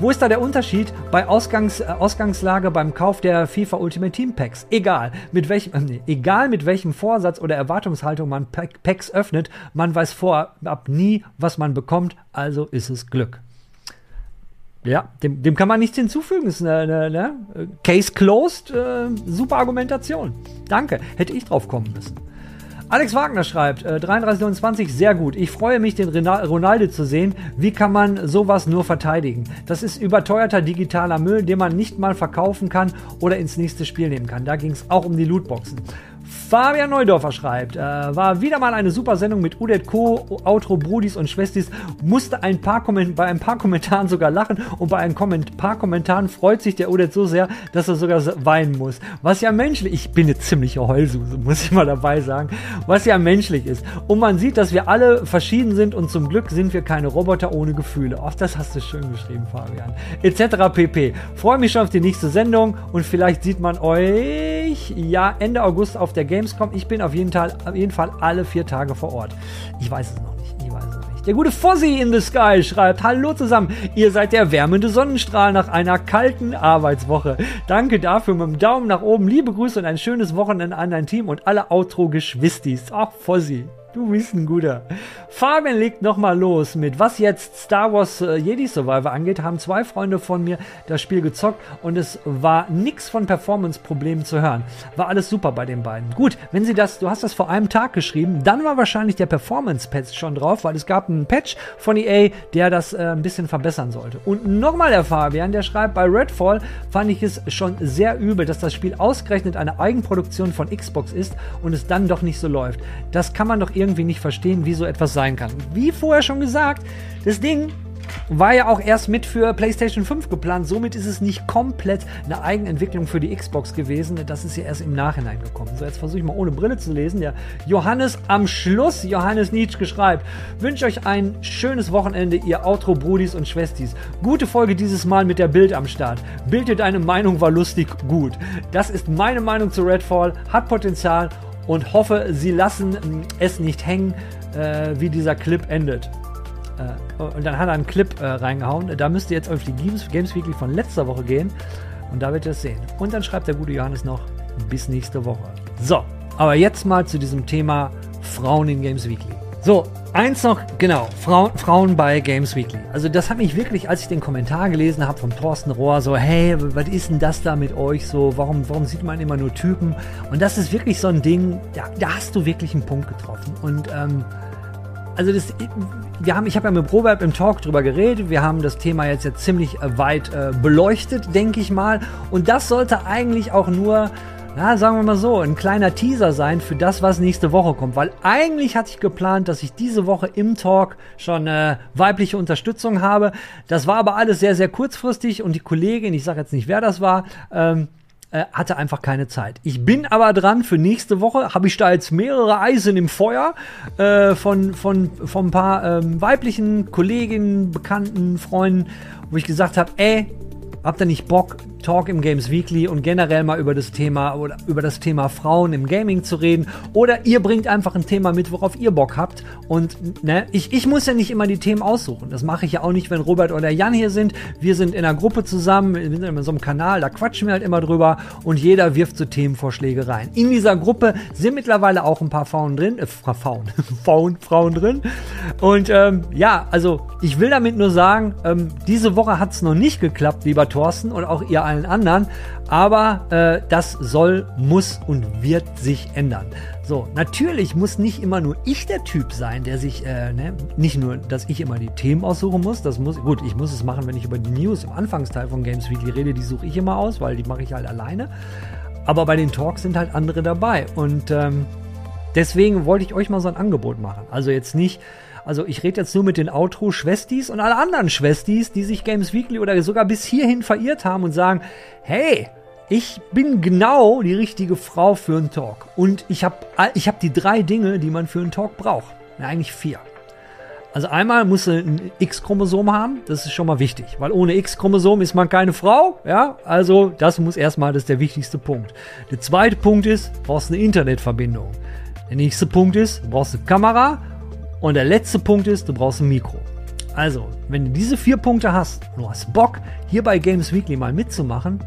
Wo ist da der Unterschied bei Ausgangs, äh, Ausgangslage beim Kauf der FIFA Ultimate Team Packs? Egal mit welchem, äh, egal mit welchem Vorsatz oder Erwartungshaltung man Packs öffnet, man weiß vorab nie, was man bekommt, also ist es Glück. Ja, dem, dem kann man nichts hinzufügen. Ist eine, eine, eine Case closed, äh, super Argumentation. Danke, hätte ich drauf kommen müssen. Alex Wagner schreibt, äh, 3329, sehr gut. Ich freue mich, den Ronaldo zu sehen. Wie kann man sowas nur verteidigen? Das ist überteuerter digitaler Müll, den man nicht mal verkaufen kann oder ins nächste Spiel nehmen kann. Da ging es auch um die Lootboxen. Fabian Neudorfer schreibt, äh, war wieder mal eine super Sendung mit Udet Co., Outro, Brudis und Schwestis. Musste ein paar bei ein paar Kommentaren sogar lachen und bei ein paar Kommentaren freut sich der Udet so sehr, dass er sogar weinen muss. Was ja menschlich, ich bin eine ziemliche Heulsuse, [laughs] muss ich mal dabei sagen, was ja menschlich ist. Und man sieht, dass wir alle verschieden sind und zum Glück sind wir keine Roboter ohne Gefühle. Ach, das hast du schön geschrieben, Fabian. Etc. pp. Freue mich schon auf die nächste Sendung und vielleicht sieht man euch ja Ende August auf der Gamescom. Ich bin auf jeden, Fall, auf jeden Fall alle vier Tage vor Ort. Ich weiß es noch nicht. Ich weiß es noch nicht. Der gute Fossi in the Sky schreibt: Hallo zusammen. Ihr seid der wärmende Sonnenstrahl nach einer kalten Arbeitswoche. Danke dafür mit dem Daumen nach oben. Liebe Grüße und ein schönes Wochenende an dein Team und alle Outro-Geschwistis. Ach, Fossi. Du bist ein guter. Fabian legt nochmal los mit, was jetzt Star Wars äh, Jedi Survivor angeht, haben zwei Freunde von mir das Spiel gezockt und es war nichts von Performance-Problemen zu hören. War alles super bei den beiden. Gut, wenn sie das, du hast das vor einem Tag geschrieben, dann war wahrscheinlich der Performance-Patch schon drauf, weil es gab einen Patch von EA, der das äh, ein bisschen verbessern sollte. Und nochmal der Fabian, der schreibt, bei Redfall fand ich es schon sehr übel, dass das Spiel ausgerechnet eine Eigenproduktion von Xbox ist und es dann doch nicht so läuft. Das kann man doch irgendwie nicht verstehen, wie so etwas sein kann. Wie vorher schon gesagt, das Ding war ja auch erst mit für PlayStation 5 geplant. Somit ist es nicht komplett eine Eigenentwicklung für die Xbox gewesen. Das ist ja erst im Nachhinein gekommen. So, jetzt versuche ich mal ohne Brille zu lesen. Der Johannes am Schluss, Johannes Nietzsche schreibt, wünsche euch ein schönes Wochenende, ihr Outro-Brudis und Schwestis. Gute Folge dieses Mal mit der Bild am Start. Bild deine Meinung war lustig, gut. Das ist meine Meinung zu Redfall, hat Potenzial und hoffe, sie lassen ähm, es nicht hängen, äh, wie dieser Clip endet. Äh, und dann hat er einen Clip äh, reingehauen. Da müsst ihr jetzt auf die Games, Games Weekly von letzter Woche gehen und da wird ihr es sehen. Und dann schreibt der gute Johannes noch bis nächste Woche. So, aber jetzt mal zu diesem Thema Frauen in Games Weekly. So, eins noch, genau, Frauen, Frauen bei Games Weekly. Also das hat mich wirklich, als ich den Kommentar gelesen habe vom Thorsten Rohr, so, hey, was ist denn das da mit euch so? Warum, warum sieht man immer nur Typen? Und das ist wirklich so ein Ding, da, da hast du wirklich einen Punkt getroffen. Und ähm, also das, wir haben, ich habe ja mit Robert im Talk drüber geredet. Wir haben das Thema jetzt ja ziemlich äh, weit äh, beleuchtet, denke ich mal. Und das sollte eigentlich auch nur ja, sagen wir mal so, ein kleiner Teaser sein für das, was nächste Woche kommt. Weil eigentlich hatte ich geplant, dass ich diese Woche im Talk schon äh, weibliche Unterstützung habe. Das war aber alles sehr, sehr kurzfristig und die Kollegin, ich sage jetzt nicht, wer das war, ähm, äh, hatte einfach keine Zeit. Ich bin aber dran für nächste Woche. Habe ich da jetzt mehrere Eisen im Feuer äh, von, von, von ein paar ähm, weiblichen Kolleginnen, Bekannten, Freunden, wo ich gesagt habe, ey, habt ihr nicht Bock, Talk im Games Weekly und generell mal über das Thema oder über das Thema Frauen im Gaming zu reden. Oder ihr bringt einfach ein Thema mit, worauf ihr Bock habt. Und ne, ich, ich muss ja nicht immer die Themen aussuchen. Das mache ich ja auch nicht, wenn Robert oder Jan hier sind. Wir sind in einer Gruppe zusammen, wir sind in so einem Kanal, da quatschen wir halt immer drüber und jeder wirft so Themenvorschläge rein. In dieser Gruppe sind mittlerweile auch ein paar Frauen drin, äh, Frauen, [laughs] Frauen, Frauen drin. Und ähm, ja, also ich will damit nur sagen, ähm, diese Woche hat es noch nicht geklappt, lieber Thorsten und auch ihr allen anderen. Aber äh, das soll, muss und wird sich ändern. So, natürlich muss nicht immer nur ich der Typ sein, der sich, äh, ne, nicht nur, dass ich immer die Themen aussuchen muss, das muss, gut, ich muss es machen, wenn ich über die News im Anfangsteil von Games Weekly rede, die suche ich immer aus, weil die mache ich halt alleine. Aber bei den Talks sind halt andere dabei und ähm, deswegen wollte ich euch mal so ein Angebot machen. Also jetzt nicht, also ich rede jetzt nur mit den Outro-Schwestis und alle anderen Schwestis, die sich Games Weekly oder sogar bis hierhin verirrt haben und sagen, hey, ich bin genau die richtige Frau für einen Talk. Und ich habe ich hab die drei Dinge, die man für einen Talk braucht. Ja, eigentlich vier. Also einmal muss sie ein X-Chromosom haben, das ist schon mal wichtig, weil ohne X-Chromosom ist man keine Frau, ja, also das muss erstmal, das ist der wichtigste Punkt. Der zweite Punkt ist, du brauchst eine Internetverbindung. Der nächste Punkt ist, du brauchst eine Kamera und der letzte Punkt ist, du brauchst ein Mikro. Also, wenn du diese vier Punkte hast und du hast Bock, hier bei Games Weekly mal mitzumachen,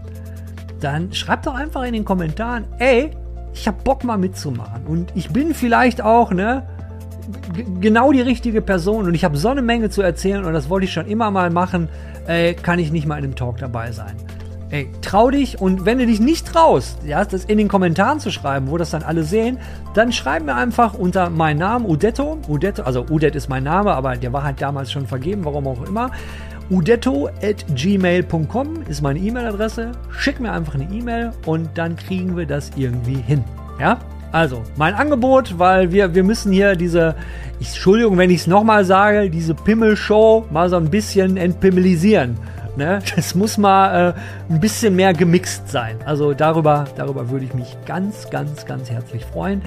dann schreib doch einfach in den Kommentaren, ey, ich hab Bock mal mitzumachen. Und ich bin vielleicht auch, ne, genau die richtige Person und ich habe so eine Menge zu erzählen und das wollte ich schon immer mal machen, ey, kann ich nicht mal in einem Talk dabei sein. Ey, trau dich und wenn du dich nicht traust, ja, das in den Kommentaren zu schreiben, wo das dann alle sehen, dann schreib mir einfach unter meinen Namen Udetto, Udetto, also Udet ist mein Name, aber der war halt damals schon vergeben, warum auch immer. Udetto at gmail.com ist meine E-Mail-Adresse. Schick mir einfach eine E-Mail und dann kriegen wir das irgendwie hin. Ja? Also, mein Angebot, weil wir, wir müssen hier diese, ich, Entschuldigung, wenn ich es nochmal sage, diese Pimmel-Show mal so ein bisschen entpimmelisieren. Ne? Das muss mal äh, ein bisschen mehr gemixt sein. Also darüber, darüber würde ich mich ganz, ganz, ganz herzlich freuen.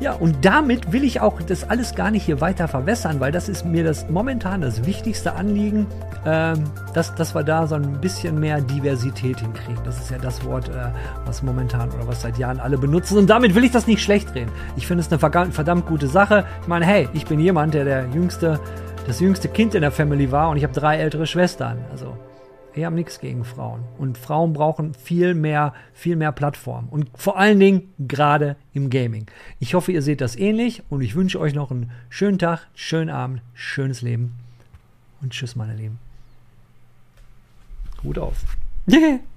Ja, und damit will ich auch das alles gar nicht hier weiter verwässern, weil das ist mir das momentan das wichtigste Anliegen, ähm, dass, dass wir da so ein bisschen mehr Diversität hinkriegen. Das ist ja das Wort, äh, was momentan oder was seit Jahren alle benutzen. Und damit will ich das nicht schlecht drehen. Ich finde es eine verdammt gute Sache. Ich meine, hey, ich bin jemand, der der jüngste, das jüngste Kind in der Family war und ich habe drei ältere Schwestern. Also wir haben nichts gegen Frauen. Und Frauen brauchen viel mehr, viel mehr Plattform. Und vor allen Dingen gerade im Gaming. Ich hoffe, ihr seht das ähnlich und ich wünsche euch noch einen schönen Tag, schönen Abend, schönes Leben. Und tschüss, meine Lieben. Hut auf. [laughs]